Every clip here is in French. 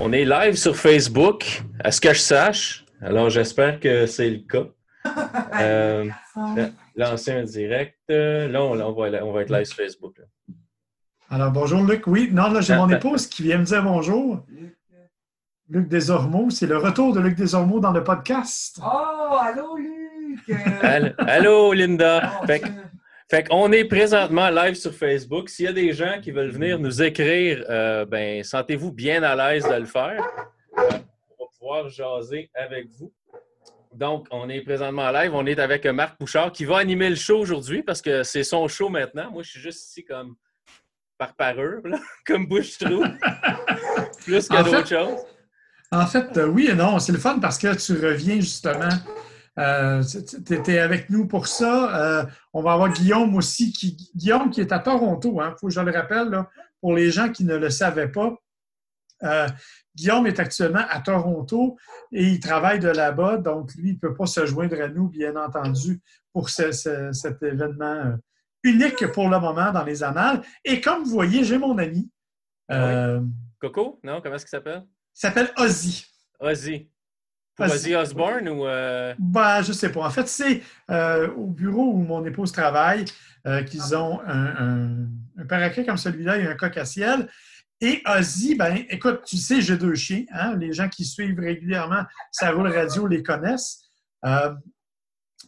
On est live sur Facebook, à ce que je sache. Alors, j'espère que c'est le cas. Euh, lancer un direct. Là, on, on, va, on va être live sur Facebook. là. Alors, bonjour Luc. Oui, non, là, j'ai mon épouse qui vient me dire bonjour. Luc Desormeaux, c'est le retour de Luc Desormeaux dans le podcast. Oh, allô, Luc! Allô, allô, Linda. Oh, Fait, qu'on est présentement live sur Facebook. S'il y a des gens qui veulent venir nous écrire, euh, ben, sentez-vous bien à l'aise de le faire. Euh, on va pouvoir jaser avec vous. Donc, on est présentement live. On est avec Marc Bouchard qui va animer le show aujourd'hui parce que c'est son show maintenant. Moi, je suis juste ici comme par parure, là, comme bouche-trou, plus que d'autres choses. En fait, euh, oui et non, c'est le fun parce que tu reviens justement. Euh, tu étais avec nous pour ça. Euh, on va avoir Guillaume aussi, qui, Guillaume qui est à Toronto. Il faut que je le rappelle, là, pour les gens qui ne le savaient pas. Euh, Guillaume est actuellement à Toronto et il travaille de là-bas, donc lui, il ne peut pas se joindre à nous, bien entendu, pour ce- ce- cet événement unique pour le moment dans les annales. Et comme vous voyez, j'ai mon ami. Coco? Non? Comment est-ce qu'il s'appelle? Il s'appelle Ozzy. Ozzy. Pour Ozzy. Osbourne ou. euh, Ben, je sais pas. En fait, c'est euh, au bureau où mon épouse travaille euh, qu'ils ont un, un, comme celui-là et un coq à ciel. Et Ozzy, ben, écoute, tu sais, j'ai deux chiens. hein. Les gens qui suivent régulièrement sa roule radio les connaissent. Euh,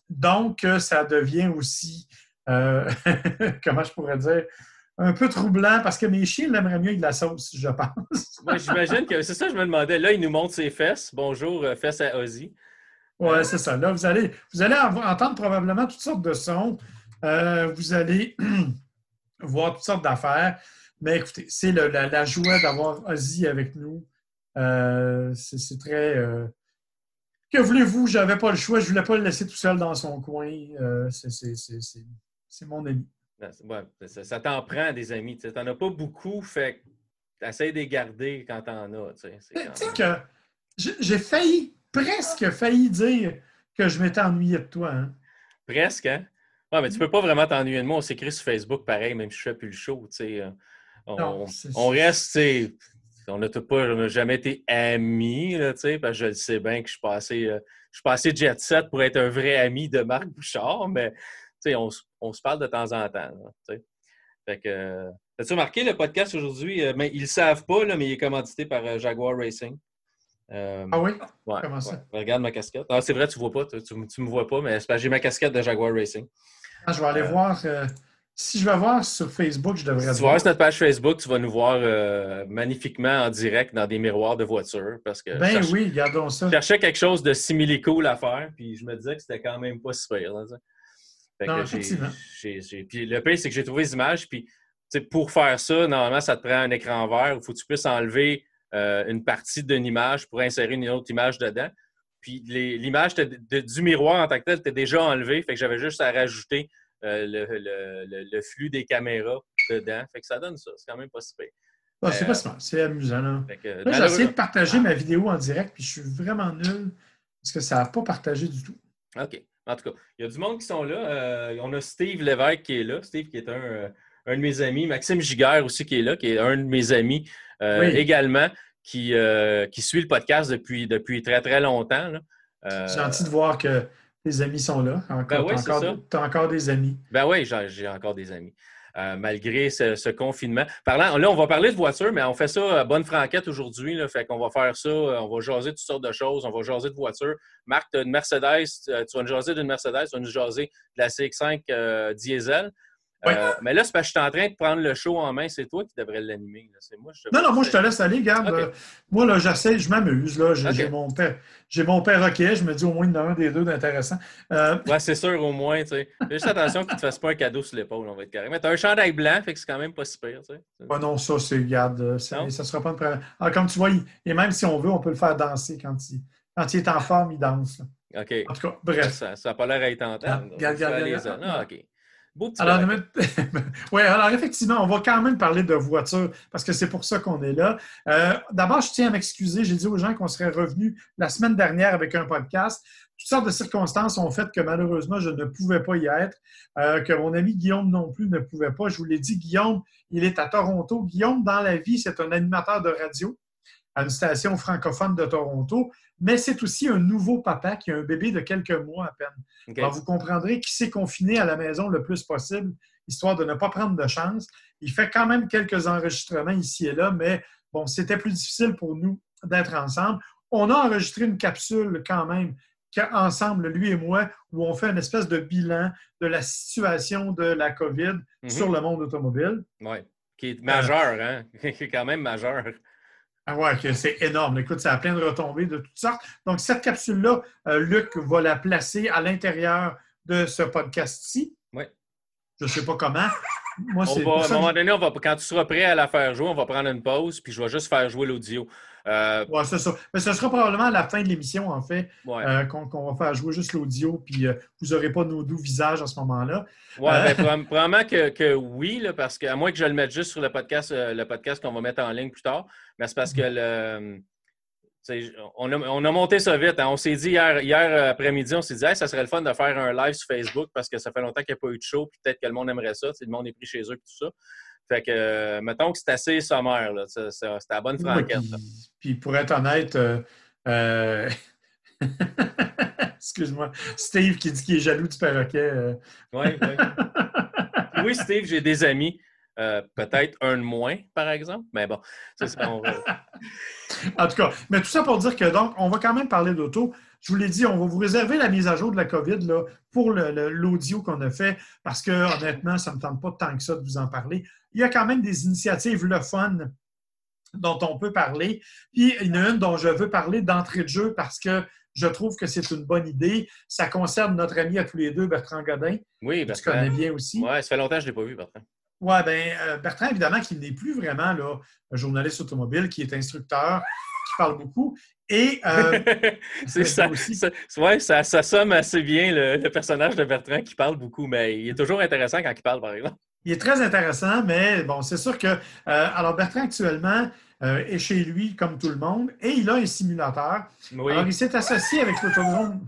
donc, ça devient aussi, comment je pourrais dire, un peu troublant parce que mes chiens l'aimeraient mieux avec de la sauce, je pense. Moi, j'imagine que c'est ça, je me demandais. Là, il nous montre ses fesses. Bonjour, euh, fesses à Ozzy. Oui, c'est ça. Là, vous allez, vous allez entendre probablement toutes sortes de sons. Euh, vous allez voir toutes sortes d'affaires. Mais écoutez, c'est la, la joie d'avoir Ozzy avec nous. Euh, c'est très. euh, que voulez-vous? Je n'avais pas le choix. Je ne voulais pas le laisser tout seul dans son coin. Euh, c'est- c'est- c'est c'est- c'est mon ami. C'est- ouais, ça ça t'en prend des amis. Tu n'en as pas beaucoup, fait que essaie de les garder quand t'en as. tu sais, que j'ai failli, presque failli dire que je m'étais ennuyé de toi. hein. Presque, hein? Ouais, mais tu peux pas vraiment t'ennuyer de moi. On s'écrit sur Facebook pareil, même si je fais plus le show. euh, On, Non, on reste, tu sais, on n'a pas, on n'a jamais été amis, là, parce que je le sais bien que je suis passé, euh, je suis passé jet set pour être un vrai ami de Marc Bouchard, mais on, se- on se parle de temps en temps. là, tu sais. Fait que, as-tu remarqué le podcast aujourd'hui? euh, mais ils le savent pas, là, mais il est commandité par euh, Jaguar Racing. Euh, Ah oui? ouais, comment ça? ouais. Regarde ma casquette. Ah, c'est vrai, tu vois pas, tu, tu, tu me vois pas, mais j'ai ma casquette de Jaguar Racing. Ah, je vais aller Euh, voir. si je vais voir sur Facebook, je devrais Si tu vas voir sur notre page Facebook, tu vas nous voir magnifiquement en direct dans des miroirs de voiture parce que Ben cherche- oui, gardons ça. je cherchais quelque chose de simili cool à faire, puis je me disais que c'était quand même pas super. Non, effectivement. Puis le pire, c'est que j'ai trouvé les images, puis tu sais, pour faire ça, normalement, ça te prend un écran vert où il faut que tu puisses enlever euh, une partie d'une image pour insérer une autre image dedans. Puis l'image du miroir en tant que tel était déjà enlevée, fait que j'avais juste à rajouter euh, le, le- le- le flux des caméras dedans. Fait que ça donne ça. C'est quand même pas super. Ah, c'est euh, pas smart, c'est amusant. Là. Là, j'ai essayé de partager ma vidéo en direct, puis je suis vraiment nul parce que ça n'a pas partagé du tout. OK. En tout cas, il y a du monde qui sont là. Euh, on a Steve Lévesque qui est là. Steve qui est un, euh, un de mes amis. Maxime Giguère aussi qui est là, qui est un de mes amis euh, Oui. également, qui, euh, qui suit le podcast depuis, depuis très, très longtemps. C'est gentil de voir que tes amis sont là. Encore, Ben oui, t'as c'est encore, des amis. Ben oui, j'ai encore des amis. Euh, malgré ce, confinement. Parlant, là, on va parler de voiture, mais on fait ça à bonne franquette aujourd'hui. Fait qu'on va faire ça, euh, on va jaser toutes sortes de choses, on va jaser de voiture. Marc, tu as une Mercedes, euh, tu vas nous jaser d'une Mercedes, tu vas nous jaser de la CX5 euh, diesel. Euh, mais là, c'est parce que je suis en train de prendre le show en main, c'est toi qui devrais l'animer. moi, je Non, non, moi, je te laisse aller. Garde. Euh, moi, là, j'essaie, je m'amuse. là. J'ai mon père. J'ai mon père OK. Je me dis au moins il y en a un des deux d'intéressant. Euh, Ouais, c'est sûr, au moins, tu sais. Juste attention qu'il ne te fasse pas un cadeau sur l'épaule, on va être carré. Mais tu as un chandail blanc, fait que c'est quand même pas super, tu sais. Ah non, ça, c'est, garde, euh, ça Non? ne sera pas une problème. Alors, comme tu vois, il- et même si on veut, on peut le faire danser quand il, quand il est en forme, il danse. là. OK. En tout cas, bref. Ça n'a pas l'air à être ça va regarde, les- regarde. Ah, OK. Beau petit Alors, ouais, alors, effectivement, on va quand même parler de voiture parce que c'est pour ça qu'on est là. Euh, D'abord, je tiens à m'excuser. J'ai dit aux gens qu'on serait revenu la semaine dernière avec un podcast. toutes sortes de circonstances ont fait que malheureusement, je ne pouvais pas y être, euh, que mon ami Guillaume non plus ne pouvait pas. Je vous l'ai dit, Guillaume, il est à Toronto. Guillaume, dans la vie, c'est un animateur de radio à une station francophone de Toronto, mais c'est aussi un nouveau papa qui a un bébé de quelques mois à peine. Alors, vous comprendrez qu'il s'est confiné à la maison le plus possible, histoire de ne pas prendre de chance. Il fait quand même quelques enregistrements ici et là, mais bon, c'était plus difficile pour nous d'être ensemble. On a enregistré une capsule quand même ensemble, lui et moi, où on fait une espèce de bilan de la situation de la COVID Mhm. sur le monde automobile. Oui. Qui est majeur, hein? Qui est quand même majeur. Ah ouais, que c'est énorme. Écoute, ça a plein de retombées de toutes sortes. Donc, cette capsule-là, euh, Luc va la placer à l'intérieur de ce podcast-ci. Oui. Je ne sais pas comment. Moi, On va, à un moment donné, on va, quand tu seras prêt à la faire jouer, on va prendre une pause, puis je vais juste faire jouer l'audio. Euh, Ouais, c'est ça. Mais ce sera probablement à la fin de l'émission, en fait, ouais. euh, qu'on va faire jouer juste l'audio, puis euh, vous n'aurez pas nos doux visages à ce moment-là. Euh. ben, proba- probablement que, que oui, là, parce que, à moins que je le mette juste sur le podcast, le podcast qu'on va mettre en ligne plus tard, mais c'est parce que le. On a, on a monté ça vite. hein. On s'est dit hier, hier après-midi, on s'est dit, Hey, ça serait le fun de faire un live sur Facebook parce que ça fait longtemps qu'il n'y a pas eu de show, puis peut-être que le monde aimerait ça. Le monde est pris chez eux, puis tout ça. Fait que, euh, mettons que c'est assez sommaire. là. C'est la bonne franquette. puis, puis pour être honnête, euh, euh, excuse-moi, Steve qui dit qu'il est jaloux du perroquet. euh, ouais. Puis oui, Steve, j'ai des amis. Euh, Peut-être un de moins, par exemple. Mais bon, ça, c'est on va- En tout cas, mais tout ça pour dire que donc, on va quand même parler d'auto. Je vous l'ai dit, on va vous réserver la mise à jour de la COVID là, pour l'audio qu'on a fait, parce que honnêtement, ça ne me tente pas tant que ça de vous en parler. Il y a quand même des initiatives le fun dont on peut parler. Puis il y en a une dont je veux parler d'entrée de jeu parce que je trouve que c'est une bonne idée. Ça concerne notre ami à tous les deux, Bertrand Godin, Oui, que tu Bertrand. connais bien aussi. Ouais, ça fait longtemps que je ne l'ai pas vu, Bertrand. Oui, bien, euh, Bertrand, évidemment, qui n'est plus vraiment là, un journaliste automobile, qui est instructeur, qui parle beaucoup. Et euh, c'est ça. aussi. ça- ouais, ça, ça somme assez bien le, le personnage de Bertrand qui parle beaucoup, mais il est toujours intéressant quand il parle, par exemple. il est très intéressant, mais bon, c'est sûr que. euh, alors, Bertrand, actuellement, euh, est chez lui, comme tout le monde, et il a un simulateur. Oui. Alors, il s'est associé avec l'autodrome.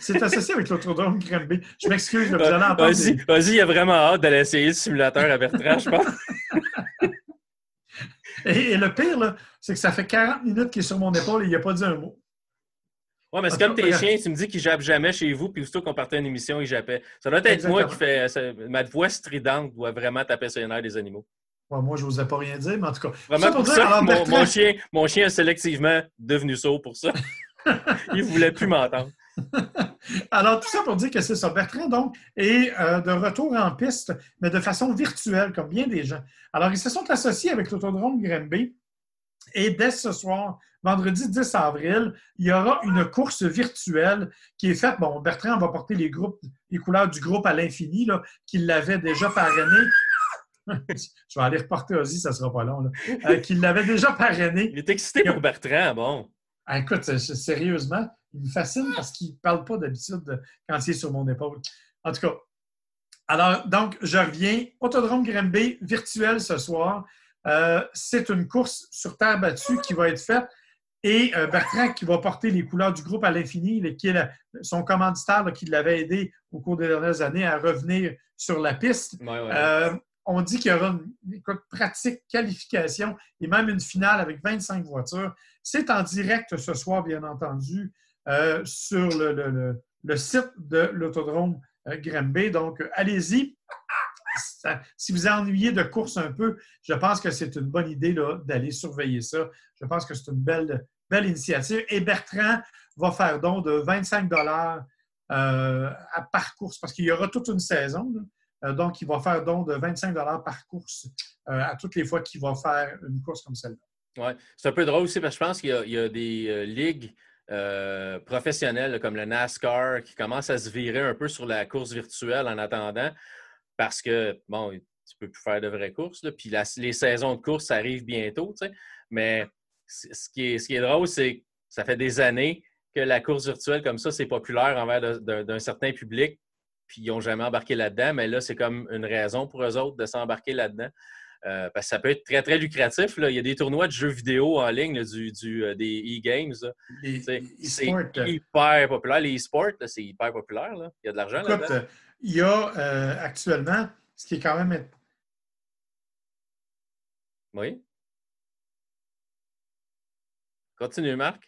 S'est associé avec l'autodrome Granby. Je m'excuse, là, vous allez entendre. Vas-y, des- vas-y, il a vraiment hâte d'aller essayer le simulateur à Bertrand, je pense. Et, et le pire, c'est que ça fait 40 minutes qu'il est sur mon épaule et il n'a pas dit un mot. Ouais, mais c'est En comme tes chiens, tu me dis qu'ils jappent jamais chez vous, puis aussitôt qu'on partait à une émission, ils jappaient. Ça doit être moi qui fais. ça- ma voix stridente doit vraiment taper sur les nerfs des animaux. Ouais, moi, je n'osais pas rien dire, mais en tout cas. Vraiment Ça pour dire, ça, alors, mon, Bertrand- mon chien, mon chien est sélectivement devenu sourd pour ça. il ne voulait plus m'entendre. Alors, tout ça pour dire que c'est ça. Bertrand, donc, est euh, de retour en piste, mais de façon virtuelle, comme bien des gens. Alors, ils se sont associés avec l'Autodrome Granby. Et dès ce soir, vendredi 10 avril, il y aura une course virtuelle qui est faite. Bon, Bertrand va porter les, groupes, les couleurs du groupe à l'infini, là, qu'il l'avait déjà parrainé. Je vais aller reporter Ozzy, ça ne sera pas long. là. Euh, qu'il l'avait déjà parrainé. Il est excité pour Bertrand, bon. Ah, écoute, sérieusement, il me fascine parce qu'il ne parle pas d'habitude de- quand il est sur mon épaule. En tout cas, alors, donc, je reviens. Autodrome Granby, virtuel ce soir. Euh, c'est une course sur terre battue qui va être faite. Et euh, Bertrand qui va porter les couleurs du groupe à l'infini, qui est la- son commanditaire là, qui l'avait aidé au cours des dernières années à revenir sur la piste. Ouais, ouais. Euh, on dit qu'il y aura une écoute, pratique, qualification et même une finale avec 25 voitures. C'est en direct ce soir, bien entendu, euh, sur le, le- le- site de l'autodrome euh, Granby. Donc, euh, allez-y. Si vous ennuyez de course un peu, je pense que c'est une bonne idée d'aller surveiller ça. Je pense que c'est une belle, belle initiative. Et Bertrand va faire don de 25 dollars euh, par course parce qu'il y aura toute une saison. donc, il va faire don de 25 par course à toutes les fois qu'il va faire une course comme celle-là. Ouais. C'est un peu drôle aussi parce que je pense qu'il y y a des ligues euh, professionnelles là, comme le NASCAR qui commencent à se virer un peu sur la course virtuelle en attendant parce que, bon, tu peux plus faire de vraies courses. puis les saisons de course arrivent bientôt. Mais ce qui est, drôle, c'est que ça fait des années que la course virtuelle comme ça, c'est populaire envers d'un certain public, puis ils n'ont jamais embarqué là-dedans. Mais là, c'est comme une raison pour eux autres de s'embarquer là-dedans. Euh, parce que ça peut être très, très lucratif. Là. Il y a des tournois de jeux vidéo en ligne, là, du, du, euh, des e-games. C'est euh, hyper populaire. Les e-sports, c'est hyper populaire. Là. Il y a de l'argent là-dedans. il y a euh, actuellement, ce qui est quand même. Oui. Continue, Marc.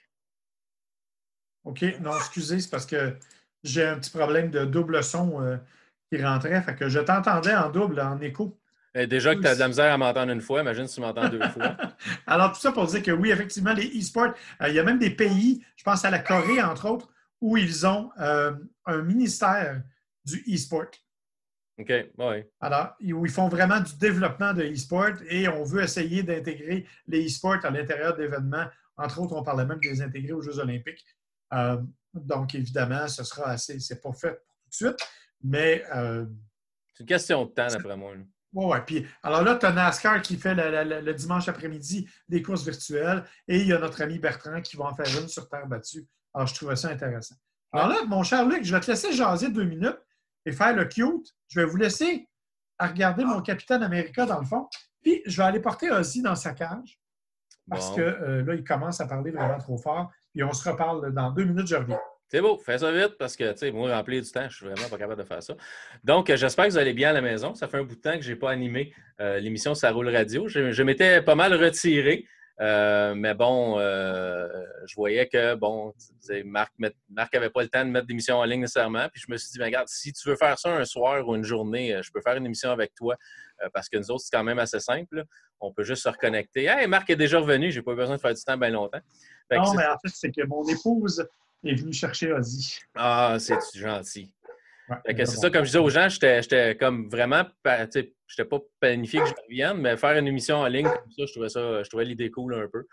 OK, non, excusez, c'est parce que j'ai un petit problème de double son qui rentrait. Fait que je t'entendais en double, en écho. Euh, déjà que tu as de la misère à m'entendre une fois, imagine si tu m'entends deux fois. Alors, tout ça pour dire que oui, effectivement, les e-sports, euh, il y a même des pays, je pense à la Corée, entre autres, où ils ont euh, un ministère du e-sport. OK, oui. Alors, où ils font vraiment du développement de e-sport et on veut essayer d'intégrer les e-sports à l'intérieur d'événements. Entre autres, on parlait même de les intégrer aux Jeux olympiques. Euh, donc, évidemment, ce sera assez, c'est pas fait pour tout de suite, mais C'est une question de temps, d'après moi. Là. Ouais, ouais. Puis, alors là, tu as NASCAR qui fait le, le- le dimanche après-midi des courses virtuelles et il y a notre ami Bertrand qui va en faire une sur terre battue. Alors, je trouvais ça intéressant. Alors là, mon cher Luc, je vais te laisser jaser deux minutes et faire le cute. Je vais vous laisser à regarder mon Capitaine America dans le fond. Puis, je vais aller porter Ozzy dans sa cage parce Bon. que euh, là, il commence à parler vraiment trop fort. Puis, on se reparle dans deux minutes, je reviens. C'est beau, fais ça vite parce que, tu sais, moi, remplir du temps, je suis vraiment pas capable de faire ça. Donc, euh, j'espère que vous allez bien à la maison. Ça fait un bout de temps que je n'ai pas animé euh, l'émission Ça roule radio. Je, je m'étais pas mal retiré, euh, mais bon, euh, je voyais que, bon, Marc n'avait pas le temps de mettre d'émission en ligne nécessairement. Puis je me suis dit, ben, regarde, si tu veux faire ça un soir ou une journée, je peux faire une émission avec toi parce que nous autres, c'est quand même assez simple. là. On peut juste se reconnecter. Hey, Marc est déjà revenu, j'ai pas eu besoin de faire du temps bien longtemps. Non, mais en fait, c'est que mon épouse est venue chercher Ozzy. Ah, c'est gentil. Ouais, c'est ça, comme je disais aux gens, j'étais comme vraiment, j'étais pas planifié que je revienne, mais faire une émission en ligne comme ça, je trouvais ça, je trouvais l'idée cool un peu.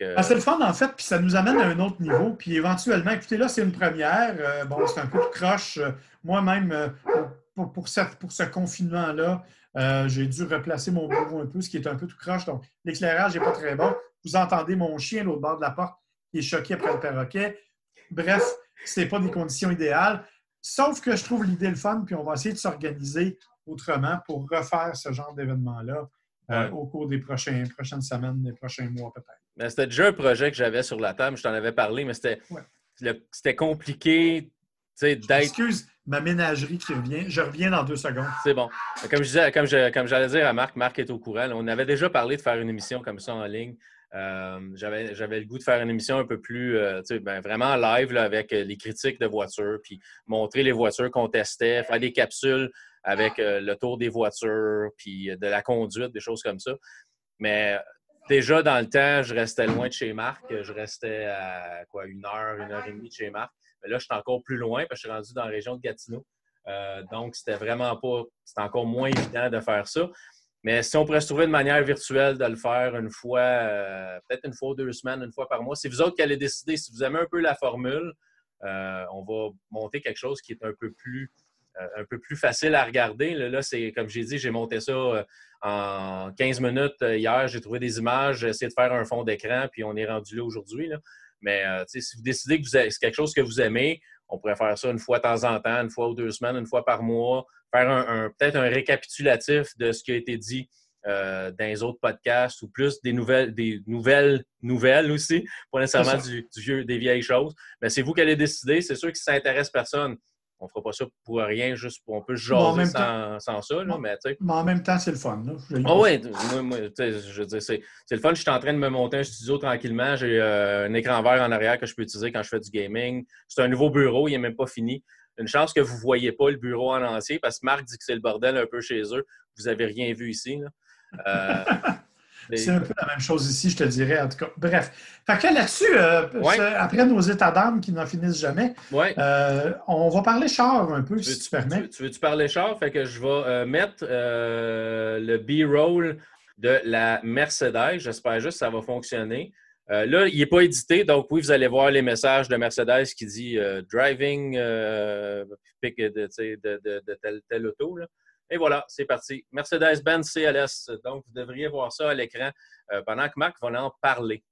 Que, Ah, c'est le fun, en fait, puis ça nous amène à un autre niveau. Puis éventuellement, écoutez, là, c'est une première. Euh, bon, c'est un peu de croche. Euh, Moi-même, euh, pour, pour, cette- pour ce confinement-là, euh, j'ai dû replacer mon bureau un peu, ce qui est un peu tout croche. Donc, l'éclairage n'est pas très bon. Vous entendez mon chien l'autre bord de la porte qui est choqué après le perroquet. Bref, ce n'est pas des conditions idéales. Sauf que je trouve l'idée le fun, puis on va essayer de s'organiser autrement pour refaire ce genre d'événement-là euh, Ouais. au cours des prochains, prochaines semaines, des prochains mois peut-être. mais c'était déjà un projet que j'avais sur la table, je t'en avais parlé, mais c'était Ouais. compliqué, Excuse ma ménagerie qui revient. Je reviens dans deux secondes. C'est bon. Comme je disais, comme j'allais dire à Marc, Marc est au courant. là, on avait déjà parlé de faire une émission comme ça en ligne. Euh, J'avais j'avais le goût de faire une émission un peu plus, euh, ben, vraiment live là, avec euh, les critiques de voitures, puis montrer les voitures qu'on testait, faire des capsules avec euh, le tour des voitures, puis de la conduite, des choses comme ça. Mais déjà dans le temps, je restais loin de chez Marc. Je restais à quoi, une heure, une heure et demie de chez Marc. Mais là, je suis encore plus loin parce que je suis rendu dans la région de Gatineau. Donc, c'était vraiment pas. C'était encore moins évident de faire ça. Mais si on pourrait se trouver une manière virtuelle de le faire une fois, euh, peut-être une fois ou deux semaines, une fois par mois, c'est vous autres qui allez décider. Si vous aimez un peu la formule, euh, on va monter quelque chose qui est un peu plus, euh, un peu plus facile à regarder. Là, c'est comme j'ai dit, j'ai monté ça en 15 minutes hier. J'ai trouvé des images, j'ai essayé de faire un fond d'écran, puis on est rendu là aujourd'hui. Mais si vous décidez que c'est quelque chose que vous aimez, on pourrait faire ça une fois de temps en temps, une fois ou deux semaines, une fois par mois, faire un, un- peut-être un récapitulatif de ce qui a été dit euh, dans les autres podcasts ou plus des nouvelles, des nouvelles nouvelles aussi, pas nécessairement du, du vieux, des vieilles choses. Mais c'est vous qui allez décider. C'est sûr que si ça intéresse personne, on ne fera pas ça pour rien, juste pour on peut jaser sans, sans ça. Là, Bon. mais. Mais en même temps, c'est le fun. là. Ah oui, je veux dire, c'est c'est le fun. Je suis en train de me monter un studio tranquillement. J'ai euh, un écran vert en arrière que je peux utiliser quand je fais du gaming. C'est un nouveau bureau, il n'est même pas fini. Une chance que vous ne voyez pas le bureau en entier parce que Marc dit que c'est le bordel un peu chez eux. Vous n'avez rien vu ici. Euh, mais- C'est un peu la même chose ici, je te dirais, en tout cas. Bref. Fait que là-dessus, euh, Ouais. après nos états d'âme qui n'en finissent jamais, ouais. euh, on va parler char un peu, Tu si veux- tu permets. Tu, tu veux-tu parler char? Fait que je vais mettre le B-roll de la Mercedes. J'espère juste que ça va fonctionner. Euh, là, il n'est pas édité, donc oui, vous allez voir les messages de Mercedes qui dit euh, driving euh, pick de, de, de, de telle, telle auto. là. Et voilà, c'est parti. Mercedes-Benz CLS. Donc, vous devriez voir ça à l'écran pendant que Marc va en parler.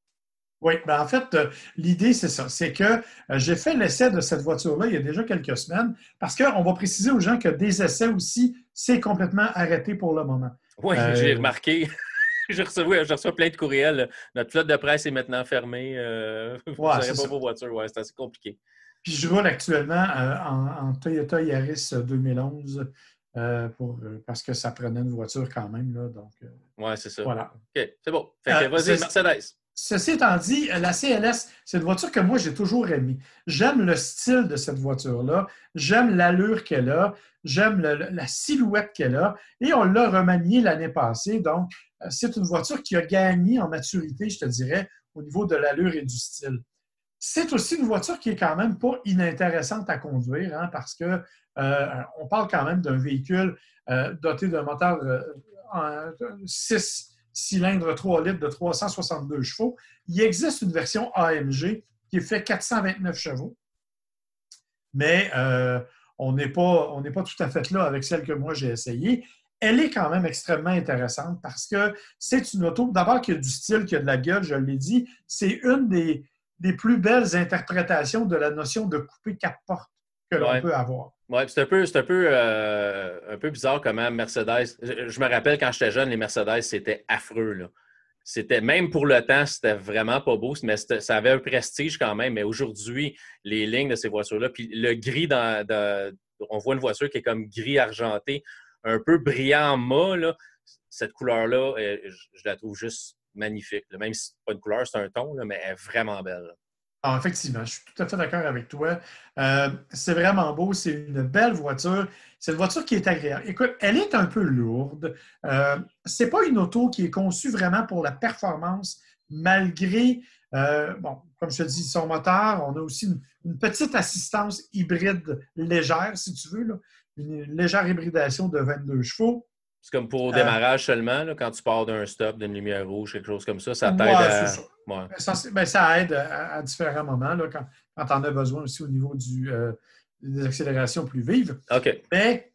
Oui, ben en fait, l'idée, c'est ça. C'est que j'ai fait l'essai de cette voiture-là il y a déjà quelques semaines, parce qu'on va préciser aux gens que des essais aussi, c'est complètement arrêté pour le moment. Oui, j'ai remarqué. Reçu, oui, j'ai reçu plein de courriels. Notre flotte de presse est maintenant fermée. Euh, vous Ouais, n'aurez c'est pas vos voitures. Ouais, c'est assez compliqué. Puis je roule actuellement euh, en, en Toyota Yaris 2011 euh, pour, euh, parce que ça prenait une voiture quand même. Là, donc, Oui, c'est ça. voilà. OK, c'est bon. Fait que vas-y, Mercedes. Ceci étant dit, la CLS, c'est une voiture que moi, j'ai toujours aimée. J'aime le style de cette voiture-là. J'aime l'allure qu'elle a. J'aime la silhouette qu'elle a. Et on l'a remaniée l'année passée. Donc, euh, c'est une voiture qui a gagné en maturité, je te dirais, au niveau de l'allure et du style. C'est aussi une voiture qui est quand même pas inintéressante à conduire, hein, parce que euh, on parle quand même d'un véhicule euh, doté d'un moteur euh, en 6 cylindres 3 litres de 362 chevaux. Il existe une version AMG qui fait 429 chevaux, mais euh, on n'est pas, on n'est pas tout à fait là avec celle que moi j'ai essayée. Elle est quand même extrêmement intéressante parce que c'est une auto, d'abord, qui a du style, qui a de la gueule, je l'ai dit. C'est une des, des plus belles interprétations de la notion de couper quatre portes que l'on Ouais. peut avoir. Oui, c'est un peu, un peu, euh, un peu bizarre comment Mercedes. Je, me rappelle quand j'étais jeune, les Mercedes, c'était affreux. Là. C'était, même pour le temps, c'était vraiment pas beau, mais ça avait un prestige quand même. Mais aujourd'hui, les lignes de ces voitures-là, puis le gris dans, on voit une voiture qui est comme gris argenté, un peu brillant mat, là. Cette couleur-là, euh, je, la trouve juste magnifique. Même si c'est pas une couleur, c'est un ton, mais elle est vraiment belle. Ah, effectivement, je suis tout à fait d'accord avec toi. Euh, c'est vraiment beau, c'est une belle voiture. C'est une voiture qui est agréable. Écoute, elle est un peu lourde. Euh, c'est pas une auto qui est conçue vraiment pour la performance, malgré, euh, bon, comme je te dis, son moteur. On a aussi une, une petite assistance hybride légère, si tu veux, là. une légère hybridation de 22 chevaux. C'est comme pour au démarrage seulement, là, quand tu pars d'un stop, d'une lumière rouge, quelque chose comme ça, ça t'aide Ouais, à. Ouais. Ça, ben, ça aide à, à différents moments, là, quand, quand on a besoin aussi au niveau du, euh, des accélérations plus vives. Mais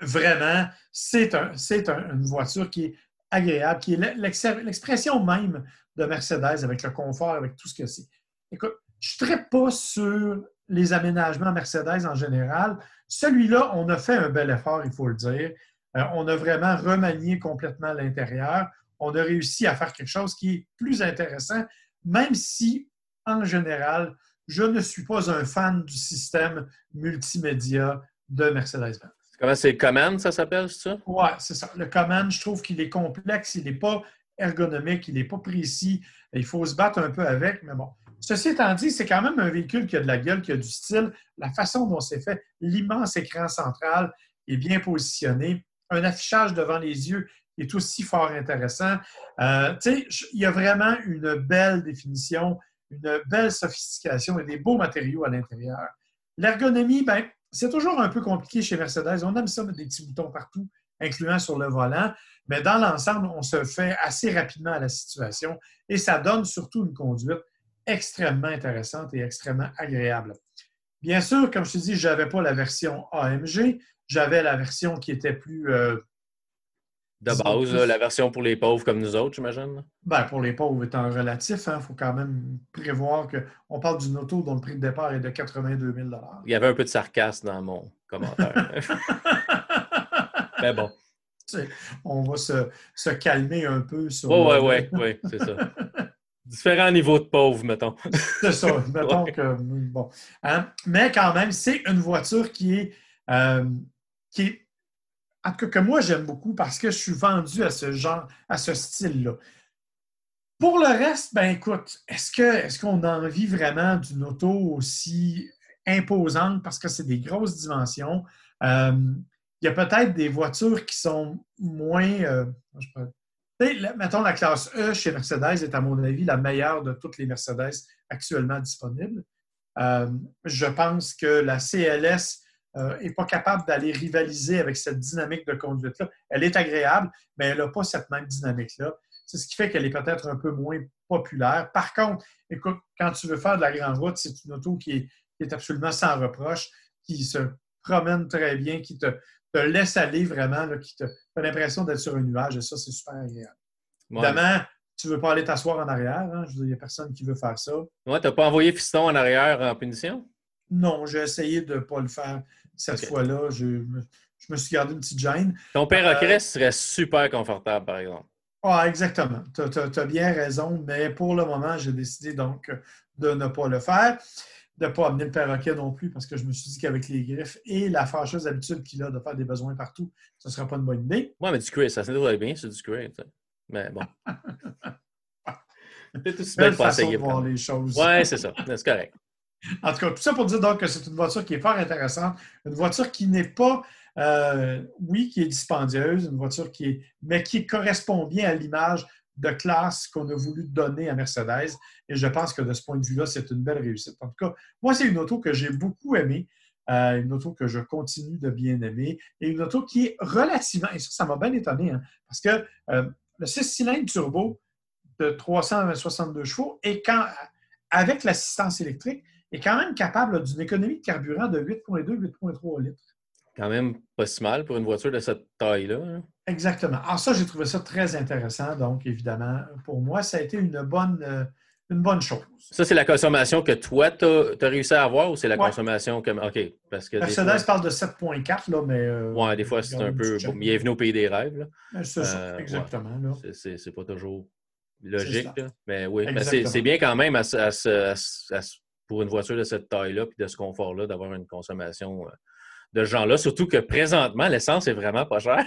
vraiment, c'est un, c'est un- une voiture qui est agréable, qui est l'ex- l'expression même de Mercedes avec le confort, avec tout ce que c'est. Écoute, je ne traite pas sur les aménagements Mercedes en général. Celui-là, on a fait un bel effort, il faut le dire. Euh, on a vraiment remanié complètement l'intérieur. On a réussi à faire quelque chose qui est plus intéressant, même si, en général, je ne suis pas un fan du système multimédia de Mercedes-Benz. Comment c'est Command, ça s'appelle, c'est ça? Oui, c'est ça. Le command, je trouve qu'il est complexe, il n'est pas ergonomique, il n'est pas précis. Il faut se battre un peu avec, mais bon. Ceci étant dit, c'est quand même un véhicule qui a de la gueule, qui a du style. La façon dont c'est fait, l'immense écran central est bien positionné. Un affichage devant les yeux est aussi fort intéressant. Euh, il y a vraiment une belle définition, une belle sophistication et des beaux matériaux à l'intérieur. L'ergonomie, ben, c'est toujours un peu compliqué chez Mercedes. On aime ça mettre des petits boutons partout, incluant sur le volant. Mais dans l'ensemble, on se fait assez rapidement à la situation et ça donne surtout une conduite extrêmement intéressante et extrêmement agréable. Bien sûr, comme je te dis, je n'avais pas la version AMG, j'avais la version qui était plus, euh, De base, là, la version pour les pauvres comme nous autres, j'imagine. ben, pour les pauvres étant relatif, il faut quand même prévoir qu'on parle d'une auto dont le prix de départ est de 82 000 Il y avait un peu de sarcasme dans mon commentaire. Mais bon. On va se, se calmer un peu sur. Oui, le- oui, oui, oui, c'est ça. Différents niveaux de pauvres, mettons. C'est ça. Mettons Ouais. que. Bon. Hein? Mais quand même, c'est une voiture qui est. euh, qui est en tout cas, que moi, j'aime beaucoup parce que je suis vendu à ce genre, à ce style-là. Pour le reste, ben écoute, est-ce est-ce qu'on a envie vraiment d'une auto aussi imposante? Parce que c'est des grosses dimensions? Euh, il y a peut-être des voitures qui sont moins. euh, mettons, la classe E chez Mercedes est, à mon avis, la meilleure de toutes les Mercedes actuellement disponibles. Euh, je pense que la CLS n'est pas capable d'aller rivaliser avec cette dynamique de conduite-là. Elle est agréable, mais elle n'a pas cette même dynamique-là. C'est ce qui fait qu'elle est peut-être un peu moins populaire. Par contre, écoute, quand tu veux faire de la grande route, c'est une auto qui est, qui est absolument sans reproche, qui se promène très bien, qui te, te laisse aller vraiment, là, qui te fait l'impression d'être sur un nuage, et ça, c'est super agréable. Ouais. Évidemment, tu ne veux pas aller t'asseoir en arrière. hein. Je veux dire, il n'y a personne qui veut faire ça. Ouais, t'as pas envoyé Fiston en arrière en punition? Non, j'ai essayé de ne pas le faire cette fois-là. Je je me suis gardé une petite gêne. Ton perroquet serait super confortable, par exemple. Ah, exactement. Tu as, bien raison, mais pour le moment, j'ai décidé donc de ne pas le faire, de ne pas amener le perroquet non plus, parce que je me suis dit qu'avec les griffes et la fâcheuse habitude qu'il a de faire des besoins partout, ce ne sera pas une bonne idée. Oui, mais du cuir, ça se bien, c'est du cuir. Mais bon. c'est façon de voir les choses. Oui, c'est ça. C'est correct. En tout cas, tout ça pour dire donc que c'est une voiture qui est fort intéressante, une voiture qui n'est pas, euh, oui, qui est dispendieuse, une voiture qui est, mais qui correspond bien à l'image de classe qu'on a voulu donner à Mercedes. Et je pense que de ce point de vue-là, c'est une belle réussite. En tout cas, moi, c'est une auto que j'ai beaucoup aimée, euh, une auto que je continue de bien aimer, et une auto qui est relativement, et ça, ça m'a bien étonné, hein, parce que euh, le 6 cylindres turbo de 362 chevaux, et quand, avec l'assistance électrique, est quand même capable d'une économie de carburant de 8,2-8,3 litres. Quand même pas si mal pour une voiture de cette taille-là. Hein. Exactement. Alors ça, j'ai trouvé ça très intéressant. Donc, évidemment, pour moi, ça a été une bonne, euh, une bonne chose. Ça, c'est la consommation que toi, tu as, réussi à avoir ou c'est la consommation que. OK. Parce que Mercedes parle de 7,4, là, mais. Euh, oui, des fois, c'est un peu. bienvenue au pays des rêves. C'est ça, euh, exactement. C'est pas toujours logique. Mais oui, c'est bien quand même à, pour une voiture de cette taille-là et de ce confort-là d'avoir une consommation de ce genre-là. Surtout que présentement, l'essence est vraiment pas chère.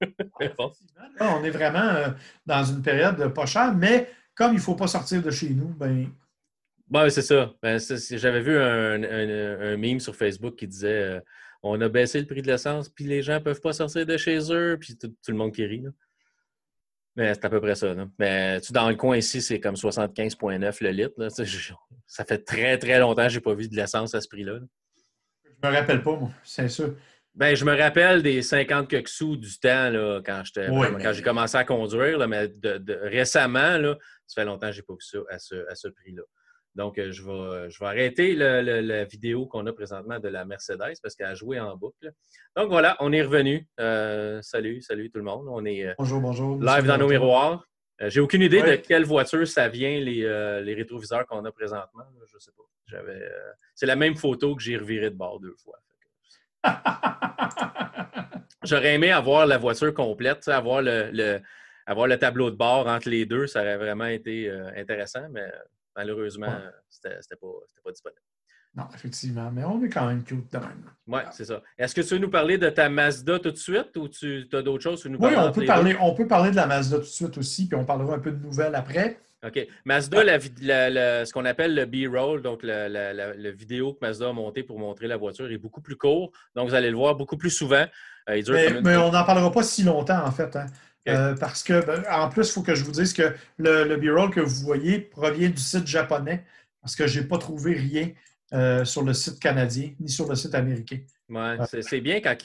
on est vraiment euh, dans une période pas chère, mais comme il ne faut pas sortir de chez nous, ben. c'est ça. Ben, j'avais vu un, meme sur Facebook qui disait euh, on a baissé le prix de l'essence, puis les gens ne peuvent pas sortir de chez eux, puis tout, le monde qui rit. C'est à peu près ça. Mais tu, dans le coin ici, c'est comme 75,9 le litre. ça fait très, très longtemps que je n'ai pas vu de l'essence à ce prix-là. Je me rappelle pas, moi, c'est sûr. Ben, je me rappelle des 50 quelques sous du temps là, quand j'étais quand j'ai commencé à conduire, mais de, récemment, là, ça fait longtemps que je n'ai pas vu ça à ce, prix-là. Donc, euh, je vais, je vais arrêter la vidéo qu'on a présentement de la Mercedes parce qu'elle a joué en boucle. Donc voilà, on est revenu. Euh, salut, salut tout le monde. On est euh, bonjour, bonjour, live dans nos miroirs. j'ai aucune idée de quelle voiture ça vient, les, les rétroviseurs qu'on a présentement. Je ne sais pas. C'est la même photo que j'ai reviré de bord deux fois. J'aurais aimé avoir la voiture complète, avoir le, avoir le tableau de bord entre les deux, ça aurait vraiment été euh, intéressant, mais malheureusement, c'était pas, pas disponible. Non, effectivement, mais on est quand même cute de même. Oui, c'est ça. Est-ce que tu veux nous parler de ta Mazda tout de suite ou tu as d'autres choses? Nous oui, on peut, parler, on peut parler de la Mazda tout de suite aussi, puis on parlera un peu de nouvelles après. OK. Mazda, ce qu'on appelle le B-roll, donc la, vidéo que Mazda a montée pour montrer la voiture, est beaucoup plus court. Donc, vous allez le voir beaucoup plus souvent. Euh, mais, on n'en parlera pas si longtemps, en fait. Hein. Euh, parce que, ben, en plus, il faut que je vous dise que le, B-roll que vous voyez provient du site japonais, parce que je n'ai pas trouvé rien euh, sur le site canadien ni sur le site américain. Ouais, c'est bien quand,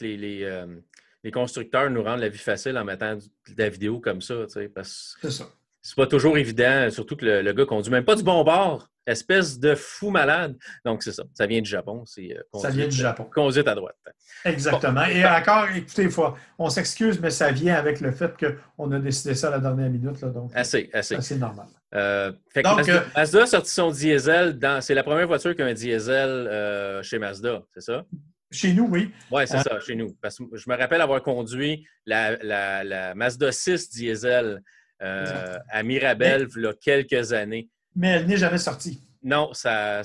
les, constructeurs nous rendent la vie facile en mettant de la vidéo comme ça. C'est ça c'est pas toujours évident, surtout que le, gars conduit même pas du bon bord. Espèce de fou malade. Donc, c'est ça. Ça vient du Japon. C'est euh, ça vient du Japon. Conduite à droite. Exactement. Et encore, écoutez, fois, on s'excuse, mais ça vient avec le fait qu'on a décidé ça à la dernière minute. Là, donc, assez, assez. C'est normal. Euh, donc, Mazda, euh, Mazda, a sorti son diesel. Dans, c'est la première voiture qui a un diesel chez Mazda, c'est ça? Chez nous, oui. Oui, c'est ça, chez nous. Parce que je me rappelle avoir conduit la, la, la Mazda 6 diesel euh, à Mirabel il y a quelques années. Mais elle n'est jamais sortie. Non, ça,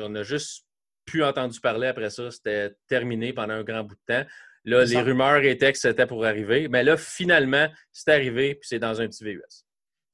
on a juste pu entendu parler après ça. C'était terminé pendant un grand bout de temps. Là, les rumeurs étaient que c'était pour arriver. Mais là, finalement, c'est arrivé, puis c'est dans un petit VUS.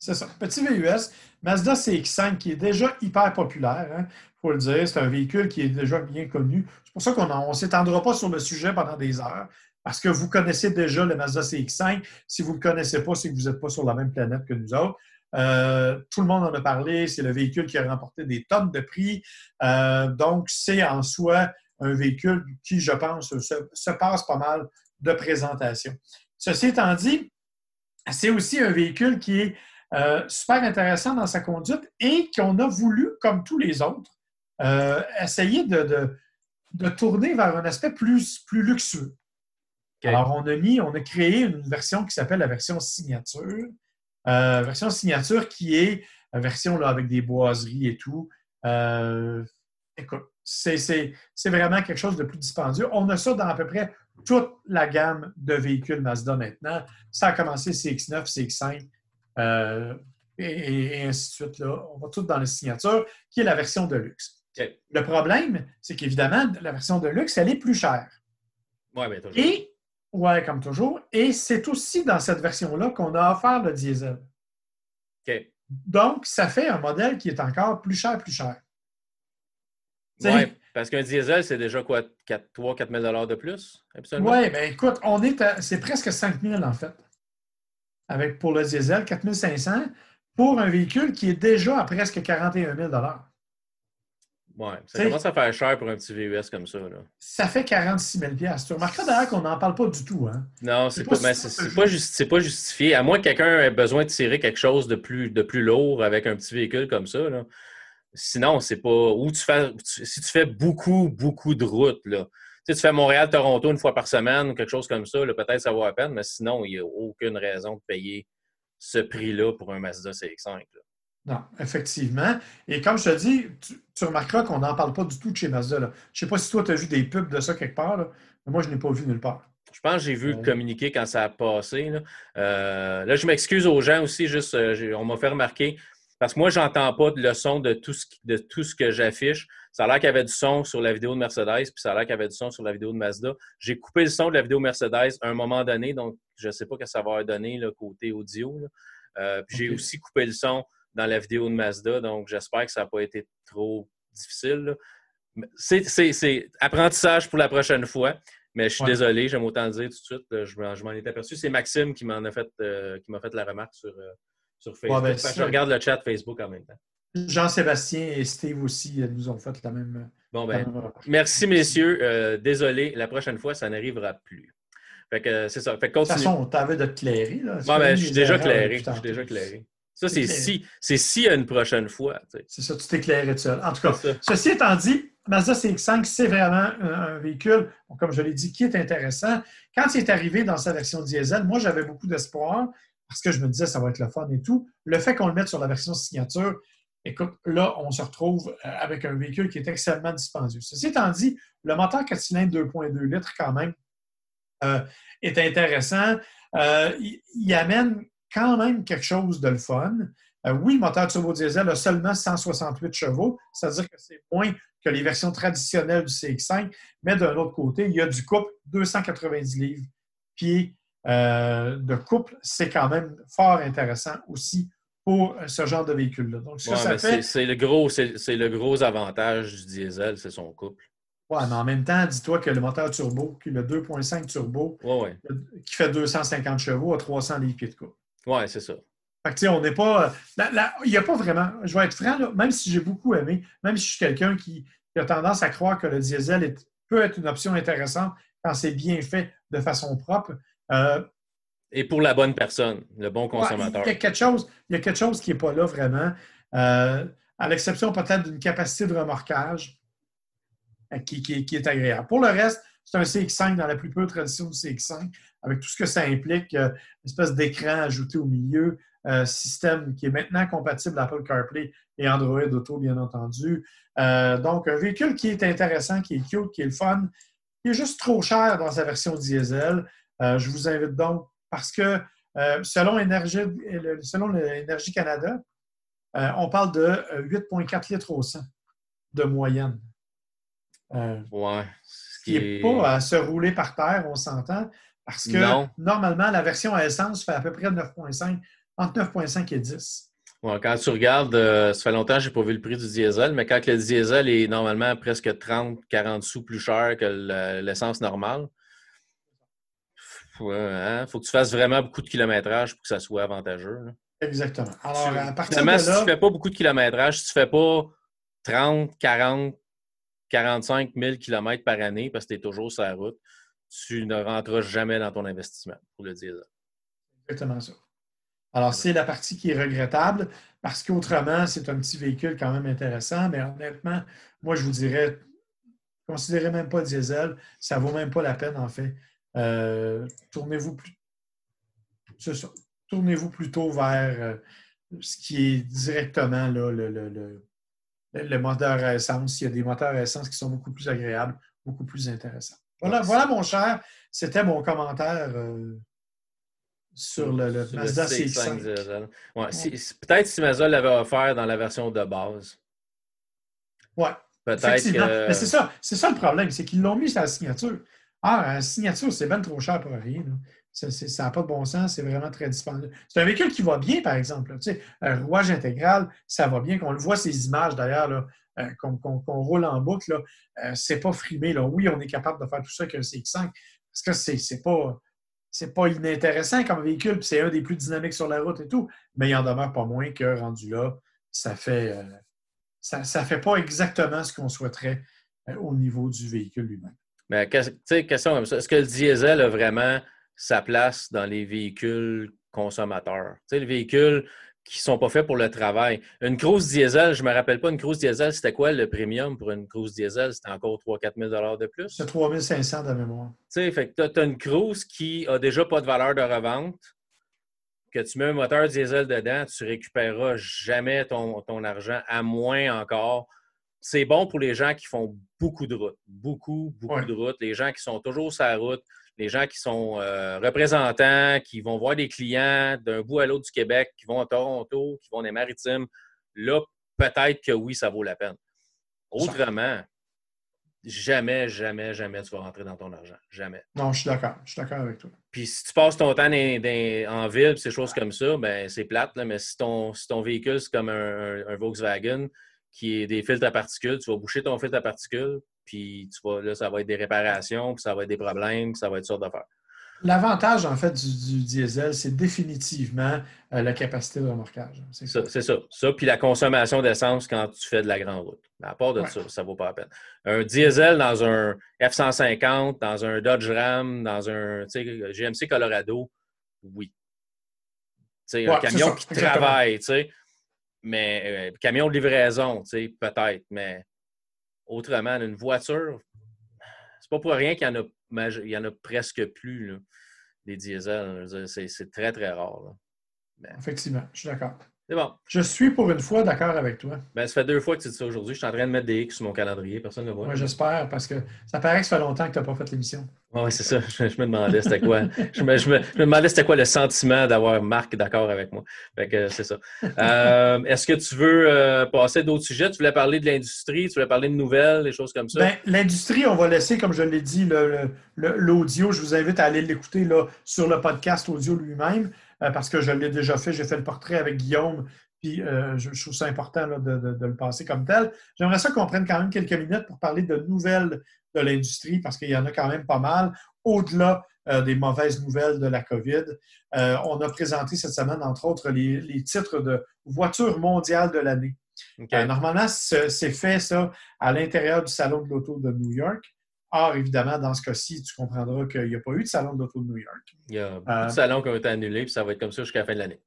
C'est ça. Petit VUS. Mazda CX5 qui est déjà hyper populaire, il hein, faut le dire. C'est un véhicule qui est déjà bien connu. C'est pour ça qu'on ne s'étendra pas sur le sujet pendant des heures parce que vous connaissez déjà le Mazda CX5. Si vous ne le connaissez pas, c'est que vous n'êtes pas sur la même planète que nous autres. Euh, tout le monde en a parlé. C'est le véhicule qui a remporté des tonnes de prix. Euh, donc, c'est en soi un véhicule qui, je pense, se, passe pas mal de présentation. Ceci étant dit, c'est aussi un véhicule qui est euh, super intéressant dans sa conduite et qu'on a voulu, comme tous les autres, essayer de, de, tourner vers un aspect plus, plus luxueux. Alors, on a mis, on a créé une version qui s'appelle la version signature. Euh, version signature qui est une version là, avec des boiseries et tout. Euh, écoute, c'est vraiment quelque chose de plus dispendieux. On a ça dans à peu près toute la gamme de véhicules Mazda maintenant. Ça a commencé CX9, CX5 euh, et, ainsi de suite. Là. On va tout dans la signature, qui est la version de luxe. Le problème, c'est qu'évidemment, la version de luxe, elle est plus chère. Ouais, bien toujours. Et, ouais, comme toujours, et c'est aussi dans cette version-là qu'on a offert le diesel. OK. Donc, ça fait un modèle qui est encore plus cher, plus cher. Ouais, parce qu'un diesel, c'est déjà quoi, 3-4 000 de plus, absolument? Oui, bien écoute, on est à- c'est presque 5 000 en fait. Avec pour le diesel, 4 500 pour un véhicule qui est déjà à presque 41 000 Ouais, ça T'sais- commence à faire cher pour un petit VUS comme ça. Là. Ça fait 46 000 Tu remarqueras d'ailleurs qu'on n'en parle pas du tout. Hein? Non, c'est pas, pas pas, justi- justifié. À moins que quelqu'un ait besoin de tirer quelque chose de plus, de plus lourd avec un petit véhicule comme ça. là. Sinon, c'est pas. Ou tu fais. tu- si tu fais beaucoup, beaucoup de routes, là. Tu sais, tu fais Montréal-Toronto une fois par semaine ou quelque chose comme ça, peut-être ça vaut la peine, mais sinon, il n'y a aucune raison de payer ce prix-là pour un Mazda CX5. là. Non, effectivement. Et comme je te dis, tu, tu remarqueras qu'on n'en parle pas du tout de chez Mazda. là. Je ne sais pas si toi, tu as vu des pubs de ça quelque part, là, mais moi, je n'ai pas vu nulle part. Je pense que j'ai vu Ouais. communiquer quand ça a passé. Là, Euh, là je m'excuse aux gens aussi, juste euh, on m'a fait remarquer, parce que moi, j'entends pas de le son de tout ce, qui- de tout ce que j'affiche. Ça a l'air qu'il y avait du son sur la vidéo de Mercedes, puis ça a l'air qu'il y avait du son sur la vidéo de Mazda. J'ai coupé le son de la vidéo Mercedes à un moment donné, donc je ne sais pas ce que ça va donner là, côté audio. Euh, puis J'ai aussi coupé le son dans la vidéo de Mazda, donc j'espère que ça n'a pas été trop difficile. C'est apprentissage pour la prochaine fois. Mais je suis Ouais. désolé, j'aime autant le dire tout de suite. je m'en étais aperçu. C'est Maxime qui m'en a fait euh, qui m'a fait la remarque sur, euh, sur Facebook. ben, je regarde le chat Facebook en même temps. Jean-Sébastien et Steve aussi euh, nous ont fait la même, Bon ben, même merci messieurs. Euh, désolé, la prochaine fois, ça n'arrivera plus. Fait que c'est ça. Fait que De toute façon, on t'avait de te clairer. Là. Bon, ben, je suis déjà clairé. Je suis déjà clairé. Ça, C'est si, c'est si à une prochaine fois. C'est ça, tu t'éclairais tout seul. En tout cas, ceci étant dit, Mazda CX-5, c'est vraiment un, un véhicule, comme je l'ai dit, qui est intéressant. Quand il est arrivé dans sa version diesel, moi, j'avais beaucoup d'espoir parce que je me disais, ça va être le fun et tout. Le fait qu'on le mette sur la version signature, écoute, là, on se retrouve euh, avec un véhicule qui est extrêmement dispendieux. Ceci étant dit, le moteur 4 cylindres 2.2 litres, quand même, euh, est intéressant. Euh, il, il amène quand même quelque chose de le fun. Euh, oui, le moteur turbo diesel a seulement 168 chevaux, c'est-à-dire que c'est moins que les versions traditionnelles du CX5, mais d'un autre côté, il y a du couple 290 livres pieds euh, de couple. C'est quand même fort intéressant aussi pour ce genre de véhicule-là. Donc, ce que Ouais, ça fait, c'est le gros, le gros avantage du diesel, c'est son couple. Ouais, mais en même temps, dis-toi que le moteur turbo, qui est le 2.5 turbo, Ouais, ouais. qui fait 250 chevaux, a 300 livres pieds de couple. Ouais, c'est ça. Fait que, tu sais, on n'est pas. là, Il n'y a pas vraiment. Je vais être franc, là, même si j'ai beaucoup aimé, même si je suis quelqu'un qui, qui a tendance à croire que le diesel est- peut être une option intéressante quand c'est bien fait de façon propre. euh, Et pour la bonne personne, le bon ouais, consommateur. il, y a quelque chose, il y a quelque chose qui n'est pas là vraiment. Euh, à l'exception peut-être d'une capacité de remorquage euh, qui, qui- qui est agréable. Pour le reste, c'est un CX5 dans la plus pure tradition du CX5, avec tout ce que ça implique, euh, une espèce d'écran ajouté au milieu, euh, système qui est maintenant compatible Apple CarPlay et Android Auto, bien entendu. Euh, donc, un véhicule qui est intéressant, qui est cute, qui est le fun, qui est juste trop cher dans sa version diesel. Je vous invite donc, parce que selon Énergie, Canada, on parle de euh, 8,4 litres au 100 de moyenne. Ouais. Ce qui n'est pas à se rouler par terre, on s'entend, parce que Non. normalement, la version à essence fait à peu près 9,5, entre 9,5 et 10. Ouais, quand tu regardes, euh, ça fait longtemps que je n'ai pas vu le prix du diesel, mais quand le diesel est normalement presque 30-40 sous plus cher que le- l'essence normale, il hein, faut que tu fasses vraiment beaucoup de kilométrage pour que ça soit avantageux. là. Exactement. Alors, à partir de si tu ne fais pas beaucoup de kilométrage, si tu ne fais pas 30, 40, 45 000 km par année parce que tu es toujours sur la route, tu ne rentreras jamais dans ton investissement pour le diesel. exactement ça. Alors, c'est la partie qui est regrettable parce qu'autrement, c'est un petit véhicule quand même intéressant, mais honnêtement, moi, je vous dirais, considérez même pas diesel, ça ne vaut même pas la peine, en fait. Euh, tournez-vous. Tournez-vous plutôt vers euh, ce qui est directement là, le, le- le- le, moteur à essence. Il y a des moteurs à essence qui sont beaucoup plus agréables, beaucoup plus intéressants. Voilà, voilà mon cher. C'était mon commentaire euh, sur le, le Sur le Mazda CX-5 CX-5. diesel. Ouais, si- Peut-être si Mazda l'avait offert dans la version de base. Ouais. Peut-être que. Mais c'est ça, c'est ça le problème, c'est qu'ils l'ont mis sur la signature. Ah, la signature, c'est bien trop cher pour rien. là. Ça ça n'a pas de bon sens, c'est vraiment très dispendieux. C'est un véhicule qui va bien, par exemple. Tu sais, un rouage intégral, ça va bien. Qu'on le voit, ces images d'ailleurs, euh, qu'on roule en boucle, euh, c'est pas frimé. Là. Oui, on est capable de faire tout ça avec un CX5 parce que c'est pas. Pas inintéressant comme véhicule, puis c'est un des plus dynamiques sur la route et tout, mais il en demeure pas moins que rendu là, ça fait euh, ça ne fait pas exactement ce qu'on souhaiterait euh, au niveau du véhicule lui-même. Mais question comme ça. Est-ce que le diesel a vraiment sa place dans les véhicules consommateurs? Tu sais, les véhicules qui ne sont pas faits pour le travail. Une cruise diesel, je ne me rappelle pas, une cruise diesel, c'était quoi le premium pour une cruise diesel? C'était encore 3-4 000 de plus? C'est 3500 de mémoire. Tu sais, fait que tu as une cruise qui a déjà pas de valeur de revente, que tu mets un moteur diesel dedans, tu récupéreras jamais ton, ton argent, à moins encore. C'est bon pour les gens qui font beaucoup de routes, beaucoup, beaucoup Ouais. de routes, les gens qui sont toujours sur la route, les gens qui sont euh, représentants, qui vont voir des clients d'un bout à l'autre du Québec, qui vont à Toronto, qui vont dans les maritimes. Là, peut-être que oui, ça vaut la peine. Autrement, jamais, jamais, jamais tu vas rentrer dans ton argent. Jamais. Non, je suis d'accord. Je suis d'accord avec toi. Puis si tu passes ton temps dans- dans- en ville, ces choses comme ça, ben c'est plate, là, mais si ton, si ton véhicule, c'est comme un, un- un Volkswagen qui est des filtres à particules, tu vas boucher ton filtre à particules, puis tu vas, là, ça va être des réparations, puis ça va être des problèmes, puis ça va être sorte d'affaires. L'avantage, en fait, du, du diesel, c'est définitivement euh, la capacité de remorquage. C'est Ça, C'est ça. Ça, puis la consommation d'essence quand tu fais de la grande route. À part de Ouais. ça, ça vaut pas la peine. Un diesel dans un F-150, dans un Dodge Ram, dans un GMC Colorado, oui. Un Ouais, c'est camion ça, qui exactement. travaille, tu sais. Mais euh, camion de livraison, tu sais, peut-être. Mais autrement, une voiture, c'est pas pour rien qu'il y en a, presque plus, là, des diesels. C'est très, très rare. Effectivement, je suis d'accord. C'est bon. Je suis pour une fois d'accord avec toi. Ben, ça fait deux fois que tu dis ça aujourd'hui. Je suis en train de mettre des X sur mon calendrier. Personne ne voit. Moi, j'espère, parce que ça paraît que ça fait longtemps que tu n'as pas fait l'émission. oui, c'est ça. Je, je me demandais c'était quoi. Je me, je me- je me demandais c'était quoi le sentiment d'avoir Marc d'accord avec moi. Fait que c'est ça. Euh, Est-ce que tu veux euh, passer à d'autres sujets? Tu voulais parler de l'industrie, tu voulais parler de nouvelles, des choses comme ça? Ben, L'industrie, on va laisser, comme je l'ai dit, le- le- le- l'audio. Je vous invite à aller l'écouter sur le podcast audio lui-même, parce que je l'ai déjà fait. J'ai fait le portrait avec Guillaume, puis euh, je, je trouve ça important là, de, de- de le passer comme tel. J'aimerais ça qu'on prenne quand même quelques minutes pour parler de nouvelles de l'industrie, parce qu'il y en a quand même pas mal, au-delà euh, des mauvaises nouvelles de la COVID. Euh, on a présenté cette semaine, entre autres, les, les titres de voiture mondiale de l'année. Euh, normalement, ce- c'est fait ça à l'intérieur du Salon de l'Auto de New York. Or, évidemment, dans ce cas-ci, tu comprendras qu'il n'y a pas eu de Salon de l'Auto de New York. Il y a beaucoup euh, de salons qui ont été annulés, puis ça va être comme ça jusqu'à la fin de l'année.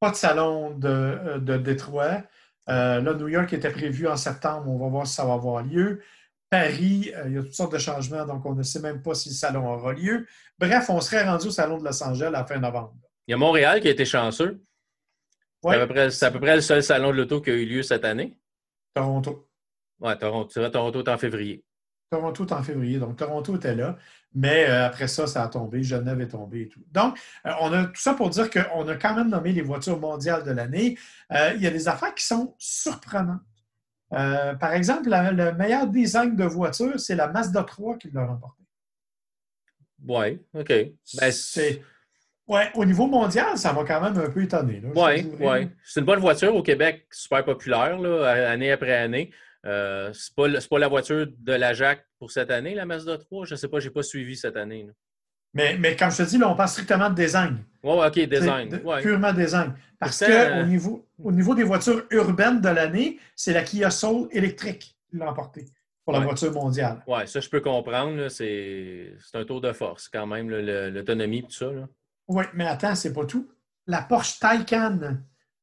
Pas de Salon de, euh, de Détroit. Euh, là, New York était prévu en septembre. On va voir si ça va avoir lieu. Paris, euh, il y a toutes sortes de changements, donc on ne sait même pas si le salon aura lieu. Bref, on serait rendu au Salon de Los Angeles à la fin novembre. Il y a Montréal qui a été chanceux. C'est à, peu près- c'est à peu près le seul salon de l'auto qui a eu lieu cette année. Toronto. Ouais, Toronto, Toronto est en février. Toronto est en février, donc Toronto était là, mais euh, après ça, ça a tombé, Genève est tombé et tout. Donc, euh, on a tout ça pour dire qu'on a quand même nommé les voitures mondiales de l'année. Euh, il y a des affaires qui sont surprenantes. Par exemple, la- le meilleur design de voiture, c'est la Mazda 3 qui l'a remporté. Oui, OK. Ben, c'est, ouais, au niveau mondial, ça m'a quand même un peu étonné. Oui, oui. C'est une bonne voiture au Québec, super populaire, là, année après année. Euh, c'est pas, le- c'est pas la voiture de la Jacques pour cette année, la Mazda 3. Je ne sais pas, je n'ai pas suivi cette année. là. Mais, mais comme je te dis, là, on parle strictement de design. Ouais, OK, design. C'est de- ouais. Purement design. Parce qu'au euh, niveau, au niveau des voitures urbaines de l'année, c'est la Kia Soul électrique qui l'a emporté pour la Ouais. voiture mondiale. Ouais, ça, je peux comprendre. C'est un tour de force quand même, l'autonomie et tout ça. là. Oui, mais attends, c'est pas tout. La Porsche Taycan,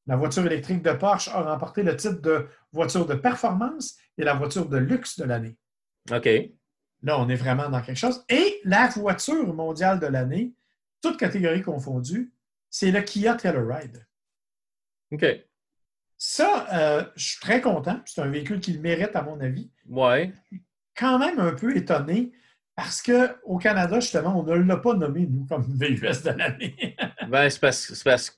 la voiture électrique de Porsche, a remporté le titre de voiture de performance et la voiture de luxe de l'année. OK. Là, on est vraiment dans quelque chose. Et la voiture mondiale de l'année, toutes catégories confondues, c'est le Kia Telluride. OK. Ça, euh, je suis très content. C'est un véhicule qui le mérite, à mon avis. Ouais. Quand même un peu étonné parce qu'au Canada, justement, on ne l'a pas nommé, nous, comme VUS de l'année. ben, c'est parce, c'est parce que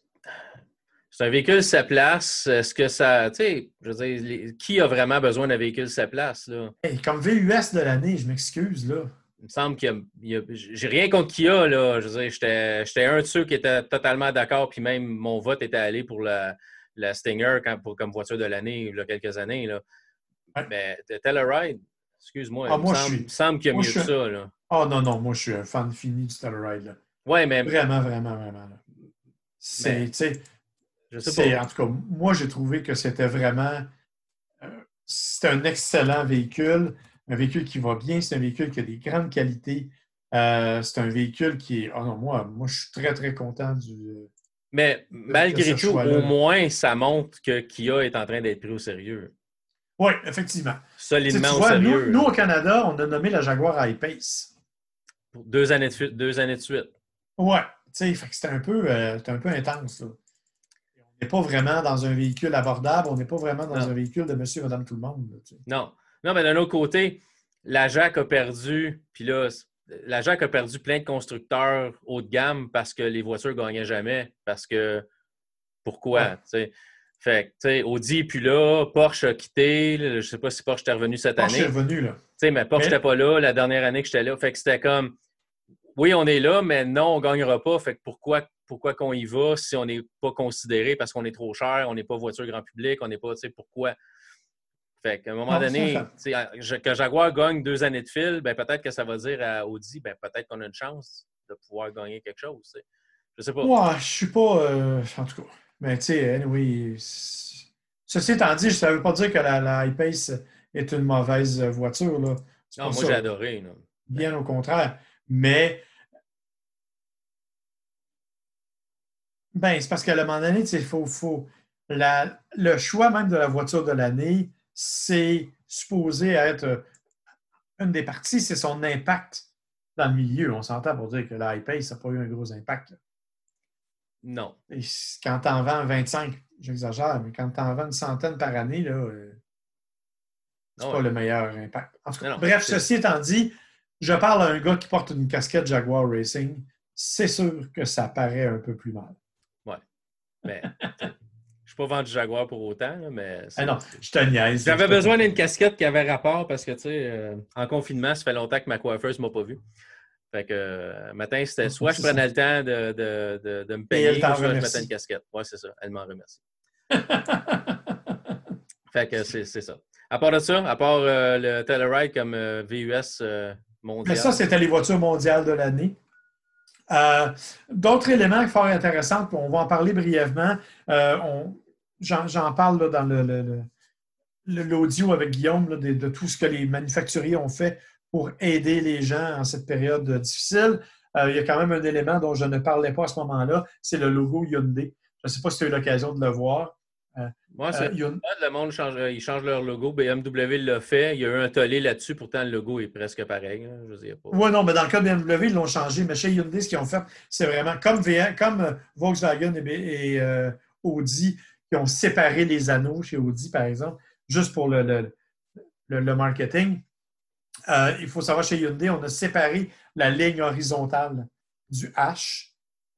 c'est un véhicule sa place. Est-ce que ça. Tu sais, je veux dire, les- qui a vraiment besoin d'un véhicule sa place, là? Hey, comme VUS de l'année, je m'excuse, là. Il me semble qu'il y a- il y a. J'ai rien contre Kia, là. Je veux dire, j'étais un de ceux qui était totalement d'accord, puis même mon vote était allé pour la, la Stinger quand- pour, comme voiture de l'année, il y a quelques années, là. Mais de Telluride, excuse-moi, Ah, il me moi, je semble, suis- il me semble qu'il y a moi, mieux que ça, là. Oh non, non, moi, je suis un fan fini du Telluride, là. Ouais, mais Vraiment, vraiment, vraiment. là. C'est, Mais- tu sais, je sais c'est- pas. en tout cas, moi, j'ai trouvé que c'était vraiment. euh, c'est un excellent véhicule, un véhicule qui va bien, c'est un véhicule qui a des grandes qualités. Euh, c'est un véhicule qui est. Oh non, moi, moi, je suis très, très content du. Mais malgré tout, au moins, ça montre que Kia est en train d'être pris au sérieux. Oui, effectivement. Solidement tu au vois, sérieux. nous, au Canada, on a nommé la Jaguar I-Pace. Pour deux années de suite. Deux années de suite. Ouais, tu sais, c'était un, peu, euh, c'était un peu intense. là. On n'est pas vraiment dans un véhicule abordable, on n'est pas vraiment dans Non. un véhicule de monsieur, madame, tout le monde. là, tu sais. Non. Non, mais d'un autre côté, la JAC a perdu, puis là, la JAC a perdu plein de constructeurs haut de gamme parce que les voitures ne gagnaient jamais. Parce que pourquoi? Ouais. tu sais? Fait que, tu sais, Audi plus là, Porsche a quitté. Je ne sais pas si Porsche est revenu cette Porsche est année. revenu, là. Tu sais, mais Porsche Mais- n'était pas là la dernière année que j'étais là. Fait que c'était comme, oui, on est là, mais non, on ne gagnera pas. Fait que pourquoi, pourquoi qu'on y va si on n'est pas considéré parce qu'on est trop cher, on n'est pas voiture grand public, on n'est pas, tu sais, pourquoi? Fait qu'à un moment Non, donné, que Jaguar gagne deux années de fil, ben peut-être que ça va dire à Audi, ben peut-être qu'on a une chance de pouvoir gagner quelque chose. tu sais. Je sais pas. Ouais, je suis pas. euh, en tout cas. Mais tu sais, anyway. Ceci étant dit, ça ne veut pas dire que la, la I-Pace est une mauvaise voiture. Là. Non, moi j'ai adoré. Bien au contraire. Mais. Ben, c'est parce qu'à un moment donné, sais, faut, faut, la- le choix même de la voiture de l'année, c'est supposé être euh, une des parties, c'est son impact dans le milieu. On s'entend pour dire que la I-Pace n'a pas eu un gros impact. Non. Et quand tu en vends 25, j'exagère, mais quand tu en vends une centaine par année, là, euh, c'est pas ouais. le meilleur impact. En tout cas, Non, bref, ceci étant dit, je parle à un gars qui porte une casquette Jaguar Racing. C'est sûr que ça paraît un peu plus mal. Mais je suis pas vendu Jaguar pour autant, là, mais. c'est- Ah non, je te niaise. J'avais Je besoin d'une casquette qui avait rapport parce que, tu sais, euh, en confinement, ça fait longtemps que ma coiffeuse ne m'a pas vu. Fait que, euh, matin, c'était soit je prenais le temps de, de, de, de me payer, soit je remercie. mettais une casquette. Ouais, c'est ça. Elle m'en remercie. Fait que c'est c'est ça. À part de ça, à part euh, le Telluride comme euh, VUS mondial. Mais ça, c'était les voitures mondiales de l'année. Euh, D'autres éléments fort intéressants, on va en parler brièvement. Euh, J'en parle dans le- le- le- l'audio avec Guillaume de, tout ce que les manufacturiers ont fait pour aider les gens en cette période difficile. Euh, il y a quand même un élément dont je ne parlais pas à ce moment-là, c'est le logo Hyundai. Je ne sais pas si tu as eu l'occasion de le voir. Moi, c'est Euh, Hyun- le monde change, euh, ils changent leur logo. BMW l'a fait. Il y a eu un tollé là-dessus. Pourtant, le logo est presque pareil. là. Je dire, pas... Oui, non, mais dans le cas de BMW, ils l'ont changé. Mais chez Hyundai, ce qu'ils ont fait, c'est vraiment comme, VM comme euh, Volkswagen et, euh, Audi, qui ont séparé les anneaux chez Audi, par exemple, juste pour le, le- le- le marketing. Euh, il faut savoir, chez Hyundai, on a séparé la ligne horizontale du H,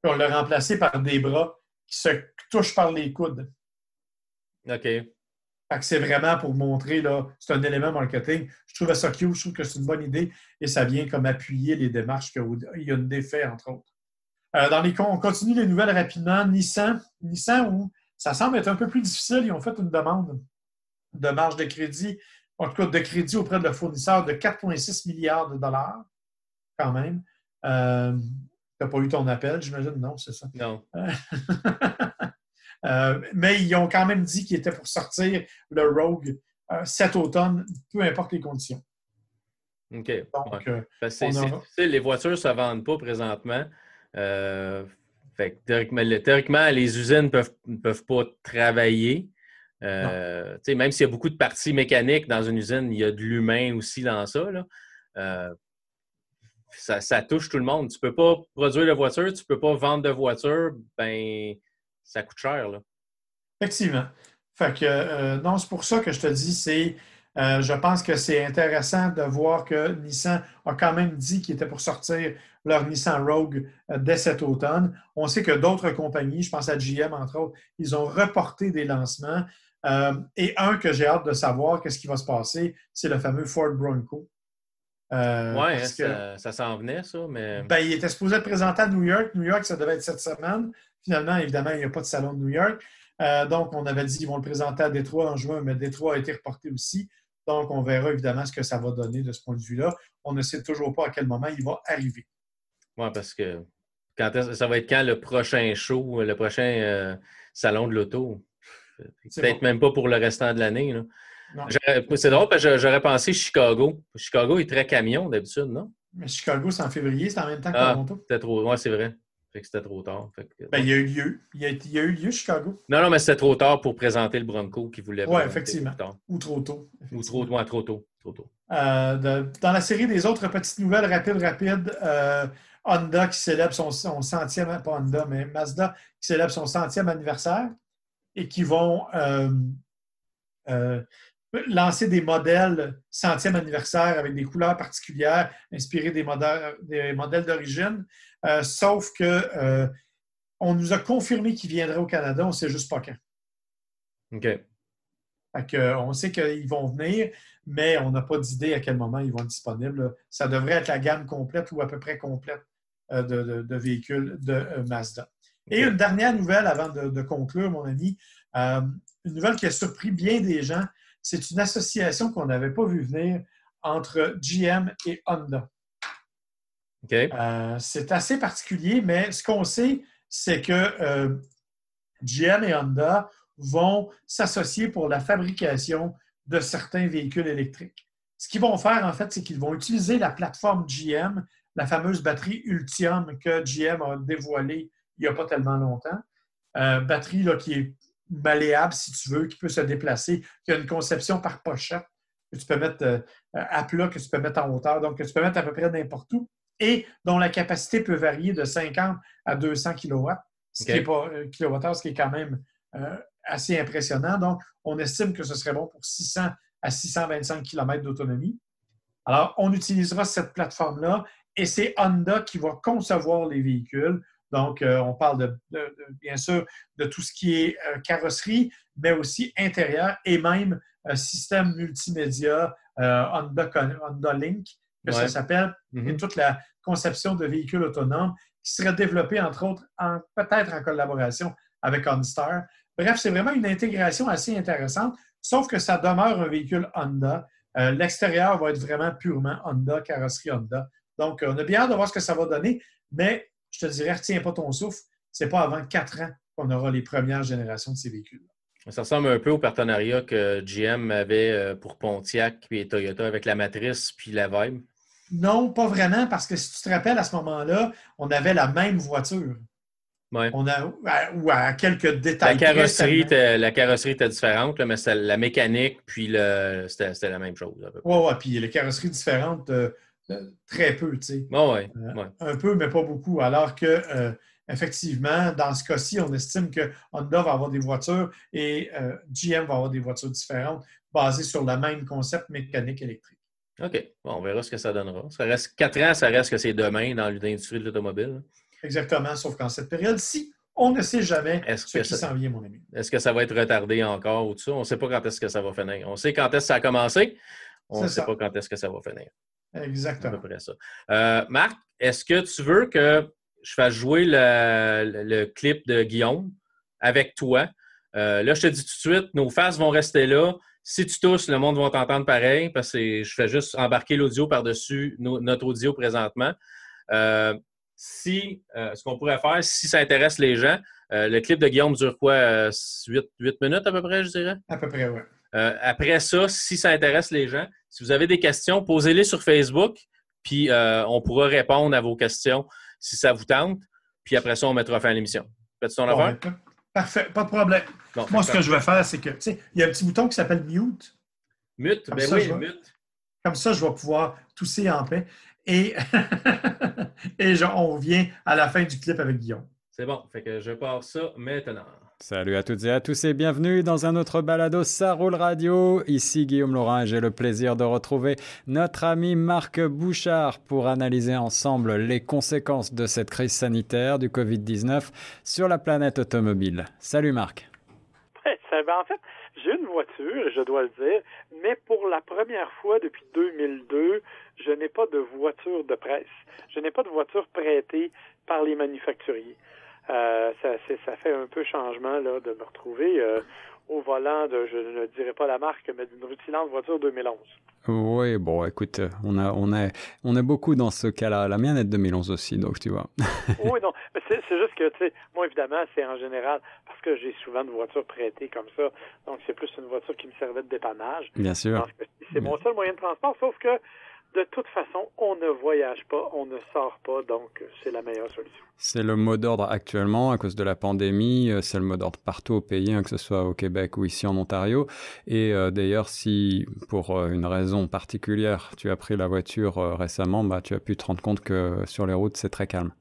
puis on l'a remplacé par des bras qui se touchent par les coudes. OK. C'est vraiment pour montrer, là, c'est un élément marketing. Je trouve ça cute, je trouve que c'est une bonne idée et ça vient comme appuyer les démarches que Hyundai fait, entre autres. Euh, dans les, on continue les nouvelles rapidement. Nissan, Nissan, où ça semble être un peu plus difficile, ils ont fait une demande de marge de crédit, en tout cas de crédit auprès de leur fournisseur de 4,6 milliards de dollars, quand même. Euh, tu n'as pas eu ton appel, j'imagine? Non, c'est ça. Non. Euh, mais ils ont quand même dit qu'ils étaient pour sortir le Rogue euh, cet automne, peu importe les conditions. OK. Donc, Ouais. euh, c'est- aura- les voitures ne se vendent pas présentement. Fait que théoriquement, le- théoriquement, les usines ne peuvent, pas travailler. Même s'il y a beaucoup de parties mécaniques dans une usine, il y a de l'humain aussi dans ça. là. Ça, ça touche tout le monde. Tu ne peux pas produire de voiture, tu ne peux pas vendre de voiture, ben ça coûte cher. Là. effectivement. Fait que, euh, non, c'est pour ça que je te dis, c'est, euh, je pense que c'est intéressant de voir que Nissan a quand même dit qu'il était pour sortir leur Nissan Rogue euh, dès cet automne. On sait que d'autres compagnies, je pense à GM entre autres, ils ont reporté des lancements. et un que j'ai hâte de savoir, qu'est-ce qui va se passer, c'est le fameux Ford Bronco. oui, hein, ça, ça s'en venait, ça, mais. Ben, il était supposé être présenté à New York. New York, ça devait être cette semaine. Finalement, évidemment, il n'y a pas de salon de New York. Euh, donc, on avait dit qu'ils vont le présenter à Détroit en juin, mais Détroit a été reporté aussi. Donc, on verra évidemment ce que ça va donner de ce point de vue-là. On ne sait toujours pas à quel moment il va arriver. Oui, parce que quand ça va être quand le prochain show, le prochain euh, salon de l'auto? Peut-être même pas pour le restant de l'année. C'est drôle parce que j'aurais pensé Chicago. Chicago est très camion d'habitude, non? Mais Chicago, c'est en février, c'est en même temps que ah, Toronto. Peut-être. Oui, c'est vrai c'était trop tard. ben, il y a eu lieu. Il y a, eu lieu, Chicago. Non, non, mais c'était trop tard pour présenter le Bronco qui voulait. Oui, effectivement. Ou trop tôt. Ou trop, ouais, trop tôt. Trop tôt. Euh, dans la série des autres petites nouvelles rapides, rapides, euh, Honda qui célèbre son, centième, pas Honda, mais Mazda qui célèbre son centième anniversaire et qui vont euh, lancer des modèles centième anniversaire avec des couleurs particulières inspirées des modèles, des modèles d'origine. Euh, sauf que euh, on nous a confirmé qu'il viendrait au Canada, on ne sait juste pas quand. OK. on sait qu'ils vont venir, mais on n'a pas d'idée à quel moment ils vont être disponibles. Ça devrait être la gamme complète ou à peu près complète euh, de, véhicules de Mazda. Et une dernière nouvelle avant de, conclure, mon ami. une nouvelle qui a surpris bien des gens. C'est une association qu'on n'avait pas vu venir entre GM et Honda. Euh, c'est assez particulier, mais ce qu'on sait, c'est que euh, GM et Honda vont s'associer pour la fabrication de certains véhicules électriques. Ce qu'ils vont faire, en fait, c'est qu'ils vont utiliser la plateforme GM, la fameuse batterie Ultium que GM a dévoilée il n'y a pas tellement longtemps. Euh, batterie là, qui est malléable, si tu veux, qui peut se déplacer, qui a une conception par pochette que tu peux mettre à plat, que tu peux mettre en hauteur, donc que tu peux mettre à peu près n'importe où et dont la capacité peut varier de 50 à 200 kW, ce qui est pas, euh, ce qui est quand même euh, assez impressionnant. Donc, on estime que ce serait bon pour 600 à 625 km d'autonomie. Alors, on utilisera cette plateforme-là et c'est Honda qui va concevoir les véhicules. Donc, euh, on parle de, bien sûr de tout ce qui est carrosserie, mais aussi intérieur et même système multimédia Honda, Honda Link que ça s'appelle, et mm-hmm. toute la conception de véhicules autonomes qui serait développée, entre autres, peut-être en collaboration avec OnStar. Bref, c'est vraiment une intégration assez intéressante, sauf que ça demeure un véhicule Honda. Euh, l'extérieur va être vraiment purement Honda, carrosserie Honda. Donc, on a bien hâte de voir ce que ça va donner, mais je te dirais, retiens pas ton souffle. Ce n'est pas avant quatre ans qu'on aura les premières générations de ces véhicules. Ça ressemble un peu au partenariat que GM avait euh, pour Pontiac et Toyota avec la matrice puis la Vibe. Non, pas vraiment, parce que si tu te rappelles, à ce moment-là, on avait la même voiture. On a, ou à quelques détails. La carrosserie, était, la carrosserie était différente, mais c'était la mécanique, puis c'était la même chose. Oui, oui, puis les carrosseries différentes, euh, très peu, tu sais. ouais, Un peu, mais pas beaucoup. Alors que, euh, effectivement, dans ce cas-ci, on estime que Honda va avoir des voitures et GM va avoir des voitures différentes basées sur le même concept mécanique électrique. OK. Bon, on verra ce que ça donnera. Ça reste quatre ans, ça reste que c'est demain dans l'industrie de l'automobile. Exactement, sauf qu'en cette période-ci, on ne sait jamais ce qui s'en vient, mon ami. Est-ce que ça va être retardé encore ou tout ça? On ne sait pas quand est-ce que ça va finir. On sait quand est-ce que ça a commencé. On ne sait pas quand est-ce que ça va finir. Exactement. À peu près ça. Euh, Marc, est-ce que tu veux que je fasse jouer le, clip de Guillaume avec toi? Euh, là, je te dis tout de suite, nos faces vont rester là. Si tu tousses, le monde va t'entendre pareil parce que je fais juste embarquer l'audio par-dessus notre audio présentement. Euh, si, ce qu'on pourrait faire, si ça intéresse les gens, le clip de Guillaume dure quoi? 8, minutes à peu près, je dirais? À peu près, oui. Après ça, si ça intéresse les gens, si vous avez des questions, posez-les sur Facebook, puis on pourra répondre à vos questions si ça vous tente. Puis après ça, on mettra fin à l'émission. Fais-tu ton affaire? Parfait, pas de problème. Moi, ce que je vais faire, c'est que, tu sais, il y a un petit bouton qui s'appelle Mute. Mute, ben oui, mute. Comme ça, je vais pouvoir tousser en paix. Et, et on revient à la fin du clip avec Guillaume. C'est bon. Fait que je pars ça maintenant. Salut à toutes et à tous et bienvenue dans un autre balado Ça roule radio. Ici Guillaume Laurin et j'ai le plaisir de retrouver notre ami Marc Bouchard pour analyser ensemble les conséquences de cette crise sanitaire du Covid-19 sur la planète automobile. Salut Marc. Ben, en fait, j'ai une voiture, je dois le dire, mais pour la première fois depuis 2002, je n'ai pas de voiture de presse. Je n'ai pas de voiture prêtée par les manufacturiers. Euh, ça, ça fait un peu changement là, de me retrouver euh, au volant de, je ne dirais pas la marque, mais d'une rutilante voiture 2011. Oui, bon, écoute, on a, on a, on a beaucoup dans ce cas-là. La mienne est de 2011 aussi, donc tu vois. oui, non, mais c'est, juste que, tu sais, moi, évidemment, c'est en général parce que j'ai souvent de voitures prêtées comme ça. Donc, c'est plus une voiture qui me servait de dépannage. Bien sûr. C'est mon seul moyen de transport, sauf que de toute façon, on ne voyage pas, on ne sort pas, donc c'est la meilleure solution. C'est le mot d'ordre actuellement à cause de la pandémie. Euh, c'est le mot d'ordre partout au pays, hein, que ce soit au Québec ou ici en Ontario. Et euh, d'ailleurs, si pour euh, une raison particulière, tu as pris la voiture récemment, bah, tu as pu te rendre compte que sur les routes, c'est très calme.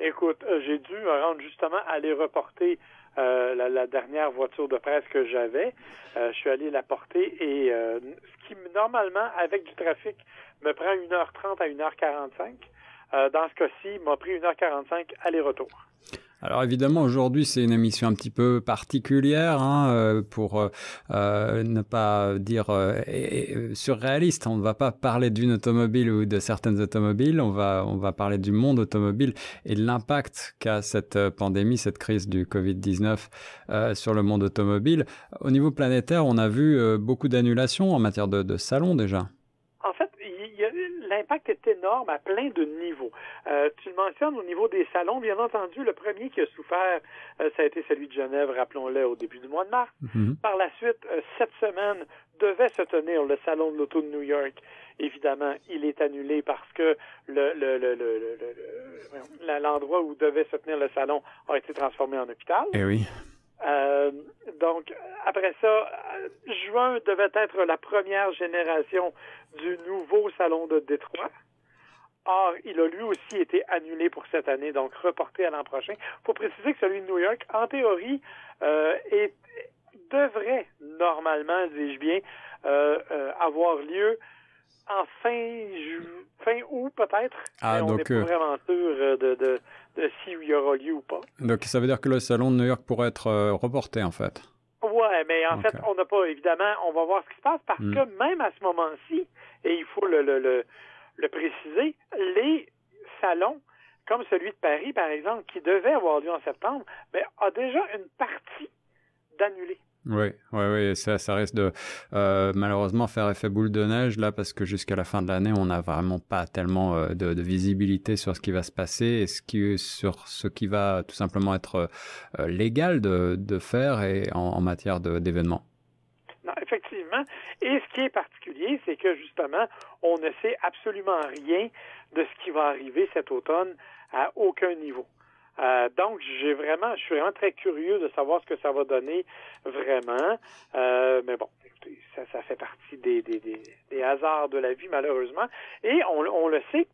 Écoute, j'ai dû rendre justement aller reporter la, la, dernière voiture de presse que j'avais. je suis allé la porter et ce qui normalement avec du trafic me prend 1h30 à 1h45. Euh, dans ce cas-ci, m'a pris 1h45 aller-retour. Alors évidemment, aujourd'hui, c'est une émission un petit peu particulière hein, euh, pour euh, ne pas dire surréaliste. On ne va pas parler d'une automobile ou de certaines automobiles. On va on va parler du monde automobile et de l'impact qu'a cette pandémie, cette crise du Covid-19 sur le monde automobile. Au niveau planétaire, on a vu beaucoup d'annulations en matière de, de salons déjà l'impact est énorme à plein de niveaux. Euh, tu le mentionnes au niveau des salons, bien entendu, le premier qui a souffert, euh, ça a été celui de Genève, rappelons-le, au début du mois de mars. Mhm. Par la suite, euh, cette semaine devait se tenir le salon de l'auto de New York. Évidemment, il est annulé parce que le, le, le, l'endroit où devait se tenir le salon a été transformé en hôpital. Eh oui. Euh, donc, après ça, juin devait être la première génération du nouveau salon de Détroit. Or, il a lui aussi été annulé pour cette année, donc reporté à l'an prochain. Il faut préciser que celui de New York, en théorie, euh, est, devrait normalement, dis-je bien, euh, euh, avoir lieu en fin, fin août peut-être. Ah, on n'est pas vraiment sûr de, de, de s'il y aura lieu ou pas. Donc ça veut dire que le salon de New York pourrait être reporté en fait. Ouais, mais en fait, on n'a pas, évidemment, on va voir ce qui se passe parce hmm. que même à ce moment-ci, et il faut le, le, le, le, préciser, les salons, comme celui de Paris, par exemple, qui devait avoir lieu en septembre, mais a déjà une partie d'annulés. Oui, oui, oui, ça, risque de euh, malheureusement faire effet boule de neige là parce que jusqu'à la fin de l'année, on n'a vraiment pas tellement euh, de, visibilité sur ce qui va se passer et ce qui, sur ce qui va tout simplement être euh, légal de, de faire et en, en matière d'événements. Non, effectivement. Et ce qui est particulier, c'est que justement, on ne sait absolument rien de ce qui va arriver cet automne à aucun niveau. Euh, donc, j'ai vraiment, je suis vraiment très curieux de savoir ce que ça va donner vraiment. Euh, mais bon, ça, ça fait partie des, des, des, des, hasards de la vie, malheureusement. Et on, on le sait,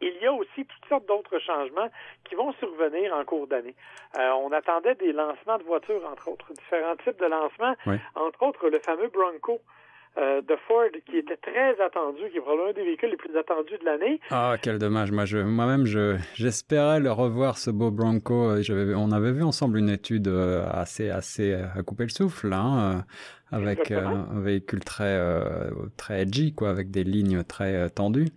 il y a aussi toutes sortes d'autres changements qui vont survenir en cours d'année. Euh, on attendait des lancements de voitures, entre autres, différents types de lancements, entre autres le fameux Bronco euh, de Ford qui était très attendu, qui est probablement un des véhicules les plus attendus de l'année. Ah, quel dommage. Moi, je, moi-même, je, j'espérais le revoir, ce beau Bronco. Euh, on avait vu ensemble une étude euh, assez, assez à couper le souffle, hein, avec un véhicule très, très edgy, quoi, avec des lignes très tendues.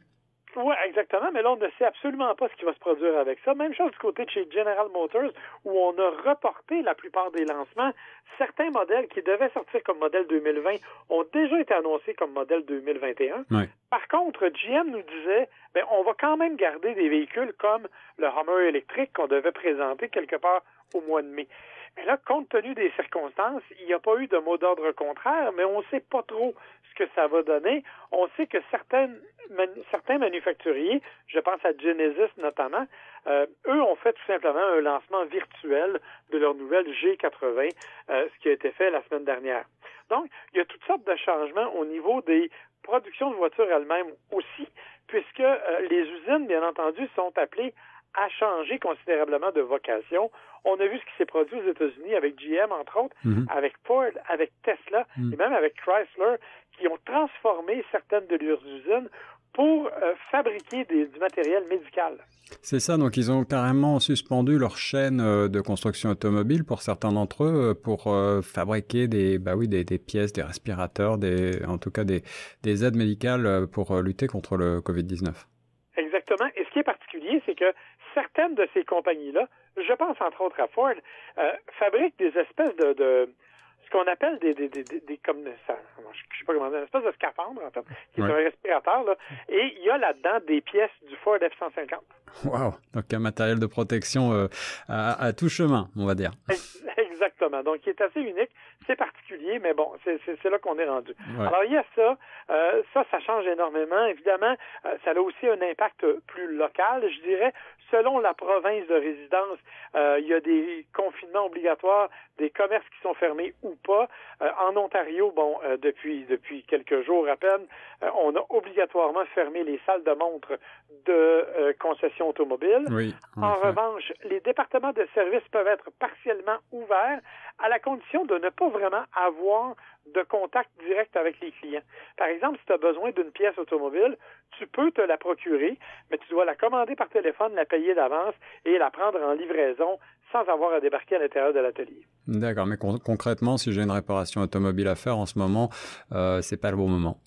Oui, exactement, mais là, on ne sait absolument pas ce qui va se produire avec ça. Même chose du côté de chez General Motors, où on a reporté la plupart des lancements. Certains modèles qui devaient sortir comme modèle 2020 ont déjà été annoncés comme modèle 2021. Par contre, GM nous disait, ben, on va quand même garder des véhicules comme le Hummer électrique qu'on devait présenter quelque part au mois de mai. Mais là, compte tenu des circonstances, il n'y a pas eu de mot d'ordre contraire, mais on ne sait pas trop ce que ça va donner. On sait que certains manufacturiers, je pense à Genesis notamment, euh, eux ont fait tout simplement un lancement virtuel de leur nouvelle G80, euh, ce qui a été fait la semaine dernière. Donc, il y a toutes sortes de changements au niveau des productions de voitures elles-mêmes aussi, puisque euh, les usines, bien entendu, sont appelées a changé considérablement de vocation. On a vu ce qui s'est produit aux États-Unis avec GM, entre autres, Mhm. avec Ford, avec Tesla Mhm. et même avec Chrysler, qui ont transformé certaines de leurs usines pour euh, fabriquer des- du matériel médical. C'est ça, donc ils ont carrément suspendu leur chaîne euh, de construction automobile pour certains d'entre eux euh, pour euh, fabriquer des, bah oui, des, des pièces, des respirateurs, des, en tout cas des, des aides médicales pour lutter contre le Covid-19. Exactement. Et ce qui est particulier, c'est que certaines de ces compagnies-là, je pense entre autres à Ford, euh, fabriquent des espèces de, de ce qu'on appelle des, des, des, des, des- comme ça, je sais pas comment dire, une espèce de scaphandre en fait, qui est Ouais. un respirateur là, et il y a là-dedans des pièces du Ford F-150. Waouh Donc un matériel de protection euh, à, à tout chemin, on va dire. Exactement. Donc, qui est assez unique. C'est particulier, mais bon, c'est là qu'on est rendu. Ouais. Alors, il y a ça. Euh, ça, ça change énormément. Évidemment, euh, ça a aussi un impact plus local, je dirais. Selon la province de résidence, euh, il y a des confinements obligatoires, des commerces qui sont fermés ou pas. En Ontario, bon, depuis depuis quelques jours à peine, on a obligatoirement fermé les salles de montre de concessions automobiles. Oui. En revanche, les départements de services peuvent être partiellement ouverts à la condition de ne pas vraiment avoir de contact direct avec les clients. Par exemple, si tu as besoin d'une pièce automobile, tu peux te la procurer, mais tu dois la commander par téléphone, la payer d'avance et la prendre en livraison sans avoir à débarquer à l'intérieur de l'atelier. D'accord, mais con- concrètement, si j'ai une réparation automobile à faire en ce moment, euh, c'est pas le bon moment.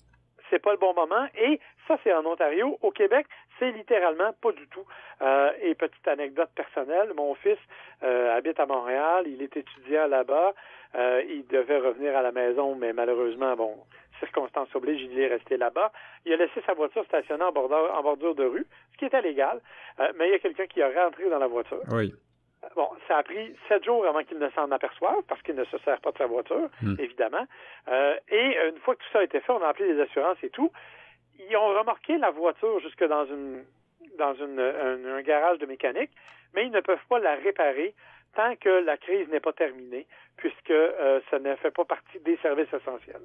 c'est pas le bon moment. Et ça, c'est en Ontario. Au Québec, c'est littéralement pas du tout. Euh, et petite anecdote personnelle, mon fils euh, habite à Montréal, il est étudiant là-bas. Euh, il devait revenir à la maison, mais malheureusement, bon, circonstances obligent, il est resté là-bas. Il a laissé sa voiture stationnée en bordure, en bordure de rue, ce qui était légal. Mais il y a quelqu'un qui a rentré dans la voiture. Oui. Bon, ça a pris sept jours avant qu'il ne s'en aperçoive parce qu'il ne se sert pas de sa voiture, Mm. évidemment. Euh, et une fois que tout ça a été fait, on a appelé les assurances et tout. Ils ont remorqué la voiture jusque dans une dans une, un, garage de mécanique, mais ils ne peuvent pas la réparer tant que la crise n'est pas terminée, puisque euh, ça ne fait pas partie des services essentiels.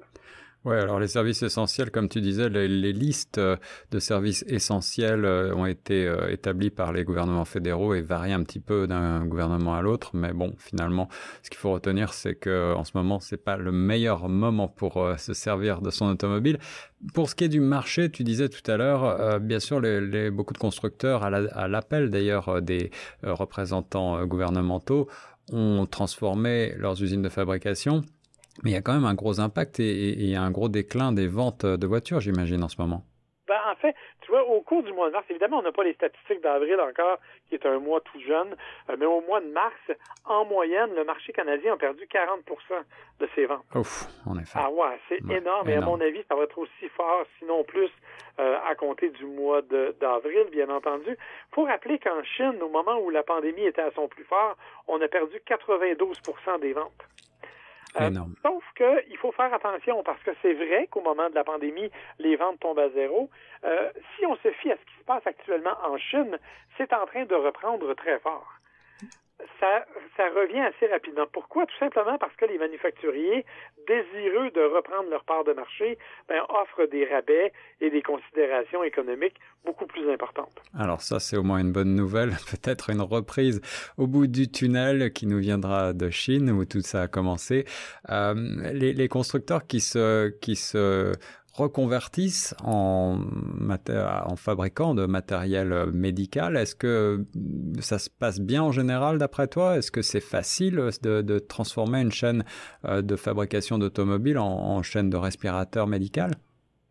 Ouais, alors les services essentiels, comme tu disais, les, listes euh, de services essentiels euh, ont été euh, établies par les gouvernements fédéraux et varient un petit peu d'un gouvernement à l'autre. Mais bon, finalement, ce qu'il faut retenir, c'est que en ce moment, c'est pas le meilleur moment pour se servir de son automobile. Pour ce qui est du marché, tu disais tout à l'heure, bien sûr, beaucoup de constructeurs, à la- à l'appel d'ailleurs des représentants gouvernementaux, ont transformé leurs usines de fabrication. Mais il y a quand même un gros impact et, et- et un gros déclin des ventes de voitures, j'imagine, en ce moment. Ben, en fait, tu vois, au cours du mois de mars, évidemment, on n'a pas les statistiques d'avril encore, qui est un mois tout jeune, euh, mais au mois de mars, en moyenne, le marché canadien a perdu 40% de ses ventes. Ouf, en effet. Ah ouais, c'est Ouais, énorme. Et à mon avis, ça va être aussi fort, sinon plus, euh, à compter du mois d'avril, bien entendu. faut rappeler qu'en Chine, au moment où la pandémie était à son plus fort, on a perdu 92% des ventes. Euh. Sauf qu'il faut faire attention parce que c'est vrai qu'au moment de la pandémie, les ventes tombent à zéro. Euh, si on se fie à ce qui se passe actuellement en Chine, c'est en train de reprendre très fort. Ça, ça revient assez rapidement. Pourquoi? Tout simplement parce que les manufacturiers, désireux de reprendre leur part de marché, ben, offrent des rabais et des considérations économiques beaucoup plus importantes. Alors ça, c'est au moins une bonne nouvelle, peut-être une reprise au bout du tunnel qui nous viendra de Chine, où tout ça a commencé. Euh, les, les constructeurs qui se, qui se reconvertissent en, en fabricant de matériel médical, est-ce que ça se passe bien en général d'après toi? Est-ce que c'est facile de, transformer une chaîne euh, de fabrication d'automobiles en, en chaîne de respirateurs médical?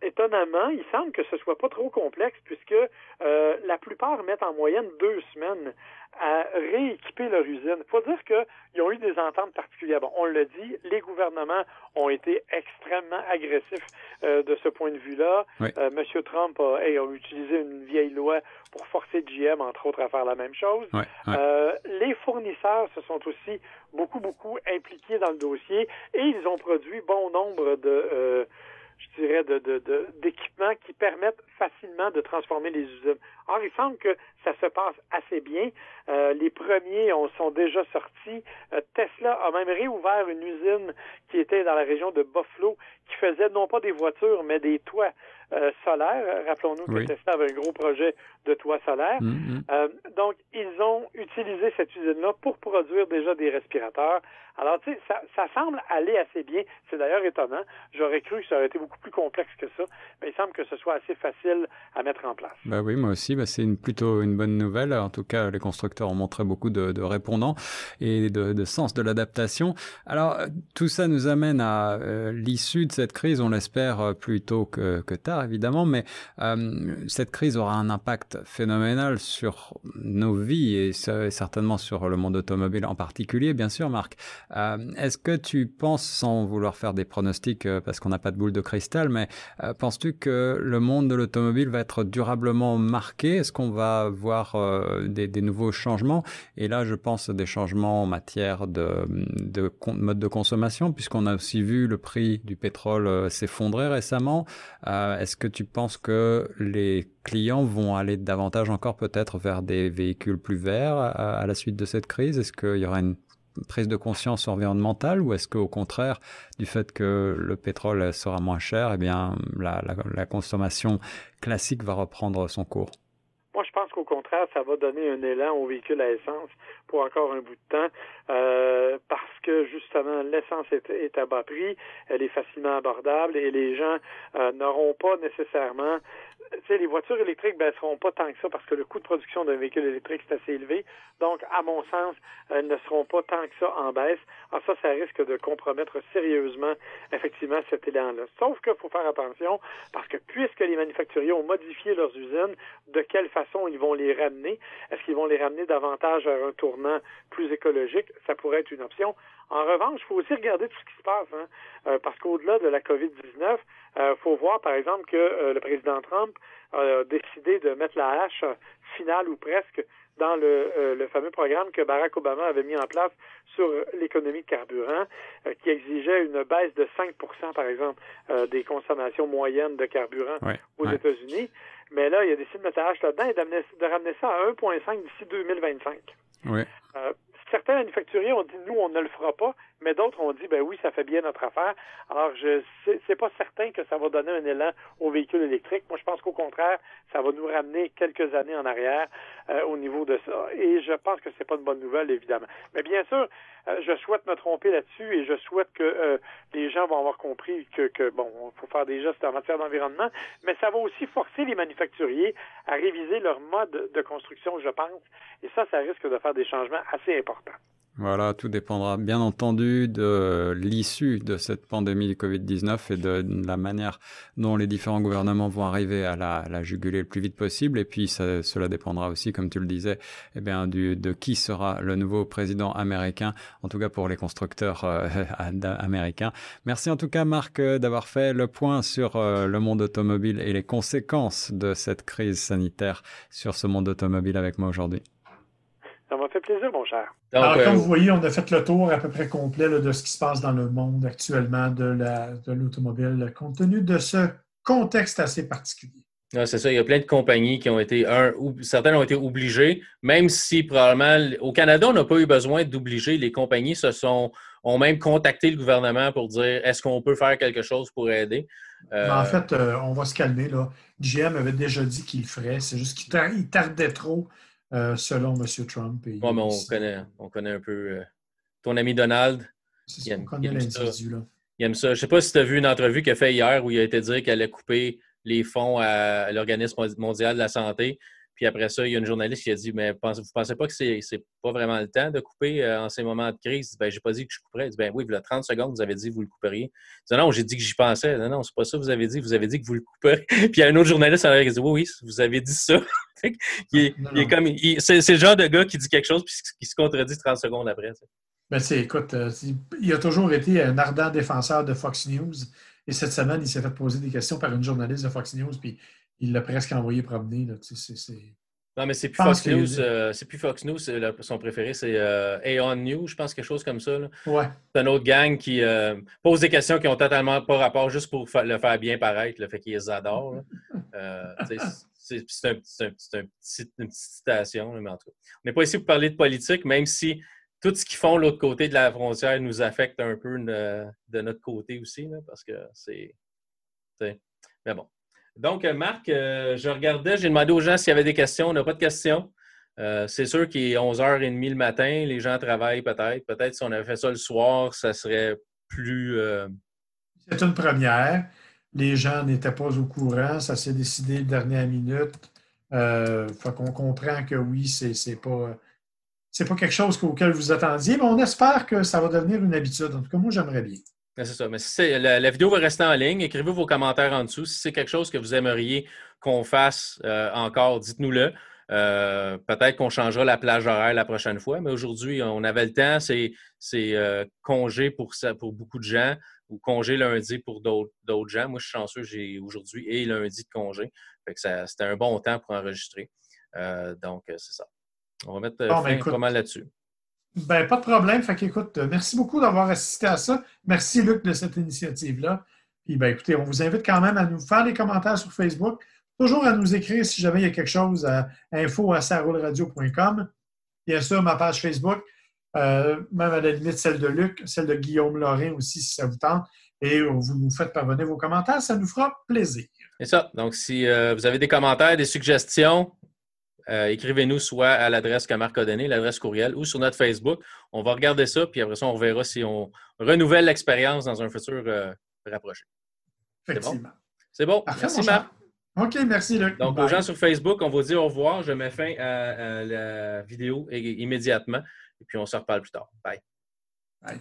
Étonnamment, il semble que ce soit pas trop complexe puisque euh, la plupart mettent en moyenne deux semaines à rééquiper leur usine. Il faut dire qu'ils ont eu des ententes particulières. Bon, on le dit, les gouvernements ont été extrêmement agressifs euh, de ce point de vue-là. Oui. Euh, Monsieur Trump a, hey, a utilisé une vieille loi pour forcer GM, entre autres, à faire la même chose. Ouais. Euh, les fournisseurs se sont aussi beaucoup, beaucoup impliqués dans le dossier et ils ont produit bon nombre de, euh, je dirais, de, de, de- d'équipements qui permettent facilement de transformer les usines. Or, il semble que ça se passe assez bien. Euh, les premiers ont, sont déjà sortis. Euh, Tesla a même réouvert une usine qui était dans la région de Buffalo, qui faisait non pas des voitures, mais des toits euh, solaires. Rappelons-nous que Tesla avait un gros projet de toit solaire. Mm, mm. donc, ils ont utilisé cette usine-là pour produire déjà des respirateurs. Alors, tu sais, ça, ça, semble aller assez bien. C'est d'ailleurs étonnant. J'aurais cru que ça aurait été beaucoup plus complexe que ça, mais il semble que ce soit assez facile à mettre en place. Bah oui, moi aussi, bah c'est une, plutôt une bonne nouvelle. En tout cas, les constructeurs ont montré beaucoup de, de répondants et de, de sens de l'adaptation. Alors, tout ça nous amène à euh, l'issue de cette crise, on l'espère euh, plus tôt que, que tard, évidemment, mais euh, cette crise aura un impact phénoménal sur nos vies et certainement sur le monde automobile en particulier, bien sûr, Marc. Euh, est-ce que tu penses, sans vouloir faire des pronostics euh, parce qu'on n'a pas de boule de cristal, mais euh, penses-tu que le monde de l'automobile va être durablement marqué? Est-ce qu'on va voir des, nouveaux changements? Et là, je pense des changements en matière de, de mode de consommation, puisqu'on a aussi vu le prix du pétrole s'effondrer récemment. Est-ce que tu penses que les clients vont aller davantage encore peut-être vers des véhicules plus verts à, à la suite de cette crise? Est-ce qu'il y aura une prise de conscience environnementale ou est-ce qu'au contraire, du fait que le pétrole sera moins cher, eh bien, la, consommation classique va reprendre son cours? Moi, je pense qu'au contraire, ça va donner un élan aux véhicules à essence pour encore un bout de temps, euh, parce que justement, l'essence est, à bas prix, elle est facilement abordable et les gens euh, n'auront pas nécessairement les voitures électriques ne baisseront pas tant que ça parce que le coût de production d'un véhicule électrique est assez élevé. Donc, à mon sens, elles ne seront pas tant que ça en baisse. Alors ça, ça risque de compromettre sérieusement, effectivement, cet élan-là. Sauf qu'il faut faire attention parce que puisque les manufacturiers ont modifié leurs usines, de quelle façon ils vont les ramener? Est-ce qu'ils vont les ramener davantage vers un tournant plus écologique? Ça pourrait être une option. En revanche, il faut aussi regarder tout ce qui se passe, hein, euh, parce qu'au-delà de la COVID-19, il euh, faut voir, par exemple, que euh, le président Trump a décidé de mettre la hache finale ou presque dans le, le, fameux programme que Barack Obama avait mis en place sur l'économie de carburant, qui exigeait une baisse de 5% par exemple, des consommations moyennes de carburant aux États-Unis. Mais là, il a décidé de mettre la hache là-dedans et de ramener ça à 1,5 d'ici 2025. Oui certains manufacturiers ont dit nous, on ne le fera pas, mais d'autres ont dit ben oui, ça fait bien notre affaire. Alors, je c'est pas certain que ça va donner un élan aux véhicules électriques. Moi, je pense qu'au contraire, ça va nous ramener quelques années en arrière euh, au niveau de ça. Et je pense que c'est pas une bonne nouvelle, évidemment. Mais bien sûr, euh, je souhaite me tromper là-dessus et je souhaite que euh, les gens vont avoir compris que, que bon, faut faire des gestes en matière d'environnement, mais ça va aussi forcer les manufacturiers à réviser leur mode de construction, je pense. Et ça, ça risque de faire des changements assez importants. Voilà, tout dépendra bien entendu de l'issue de cette pandémie du Covid-19 et de la manière dont les différents gouvernements vont arriver à la, juguler le plus vite possible. Et puis cela dépendra aussi, comme tu le disais, eh bien, de qui sera le nouveau président américain, en tout cas pour les constructeurs euh, américains. Merci en tout cas Marc euh, d'avoir fait le point sur euh, le monde automobile et les conséquences de cette crise sanitaire sur ce monde automobile avec moi aujourd'hui. Ça m'a fait plaisir, mon cher. Alors, comme vous voyez, on a fait le tour à peu près complet de ce qui se passe dans le monde actuellement de l'automobile, de compte tenu de ce contexte assez particulier. c'est ça, il y a plein de compagnies qui ont été, un, ou, certaines ont été obligées, même si probablement, au Canada, on n'a pas eu besoin d'obliger. Les compagnies se sont, ont même contacté le gouvernement pour dire est-ce qu'on peut faire quelque chose pour aider? Euh, en fait, euh, on va se calmer. Là. GM avait déjà dit qu'il le ferait, c'est juste qu'il tardait trop euh, selon M. Trump. Oui, mais on connaît, on connaît un peu euh, ton ami Donald. C'est ça, on connaît l'individu. Là. Il aime ça. Je ne sais pas si tu as vu une entrevue qu'il a fait hier où il a été dire qu'elle allait couper les fonds à l'Organisme mondial de la santé. Puis après ça, il y a une journaliste qui a dit Mais vous ne pensez pas que c'est pas vraiment le temps de couper euh, en ces moments de crise Ben, j'ai pas dit que je couperais. dit, Ben oui, il y a 30 secondes, vous avez dit que vous le couperiez. dit, non, j'ai dit que j'y pensais. Non, non, c'est pas ça que vous avez dit. Vous avez dit que vous le couperiez. Puis il y a un autre journaliste qui a dit Oui, oui, vous avez dit ça. il est, comme. C'est le genre de gars qui dit quelque chose puis qui se contredit 30 secondes après. Ben, écoute, euh, il a toujours été un ardent défenseur de Fox News. Et cette semaine, il s'est fait poser des questions par une journaliste de Fox News, puis il l'a presque envoyé promener. Là. Non, mais c'est plus, Fox News, euh, c'est plus Fox News. son préféré, c'est euh, Aeon News, je pense, quelque chose comme ça. Là. Ouais. C'est un autre gang qui euh, pose des questions qui ont totalement pas rapport juste pour le faire bien paraître. Le fait qu'ils les adorent. c'est c'est un, c'est un- c'est un petit- une petite citation, mais en tout cas. On n'est pas ici pour parler de politique, même si tout ce qu'ils font de l'autre côté de la frontière nous affecte un peu de, de notre côté aussi, là, parce que c'est. c'est- Mais bon. Donc, euh, Marc, euh, je regardais, j'ai demandé aux gens s'il y avait des questions. On n'a pas de questions. Euh, c'est sûr qu'il est 11h30 le matin, les gens travaillent peut-être. Peut-être si on avait fait ça le soir, ça serait plus. C'est une première. Les gens n'étaient pas au courant. Ça s'est décidé de dernière minute. Fait qu'on comprend que oui, c'est pas, c'est pas quelque chose auquel vous attendiez, mais on espère que ça va devenir une habitude. En tout cas, moi, j'aimerais bien. Ouais, C'est ça. Mais si la, la vidéo va rester en ligne. Écrivez vos commentaires en dessous. Si c'est quelque chose que vous aimeriez qu'on fasse euh, encore, dites-nous-le. Euh, Peut-être qu'on changera la plage horaire la prochaine fois, mais aujourd'hui, on avait le temps. C'est c'est, euh, congé pour, ça, pour beaucoup de gens ou congé lundi pour d'autres d'autres gens. Moi, je suis chanceux, j'ai aujourd'hui et lundi de congé. Fait que ça- C'était un bon temps pour enregistrer. Donc, c'est ça. On va mettre Bon, ben, fin écoute. pas mal là-dessus. Ben, pas de problème. Fait qu'écoute, euh, merci beaucoup d'avoir assisté à ça. Merci, Luc, de cette initiative-là. Puis, ben, écoutez, on vous invite quand même à nous faire des commentaires sur Facebook. Toujours à nous écrire si jamais il y a quelque chose à info à sarolradio.com. Bien sûr, ma page Facebook, euh, même à la limite celle de Luc, celle de Guillaume Lorrain aussi, si ça vous tente. Et euh, vous nous faites parvenir vos commentaires, ça nous fera plaisir. C'est ça. Donc, si vous avez des commentaires, des suggestions, euh, écrivez-nous soit à l'adresse que Marc a donnée, l'adresse courriel, ou sur notre Facebook. On va regarder ça, puis après ça, on verra si on renouvelle l'expérience dans un futur euh, rapproché. Effectivement. C'est bon? Parfait, Merci. Marc. OK, merci, Luc. Donc, Bye. aux gens sur Facebook, on vous dit au revoir. Je mets fin à, à la vidéo immédiatement, et puis on se reparle plus tard. Bye. Bye.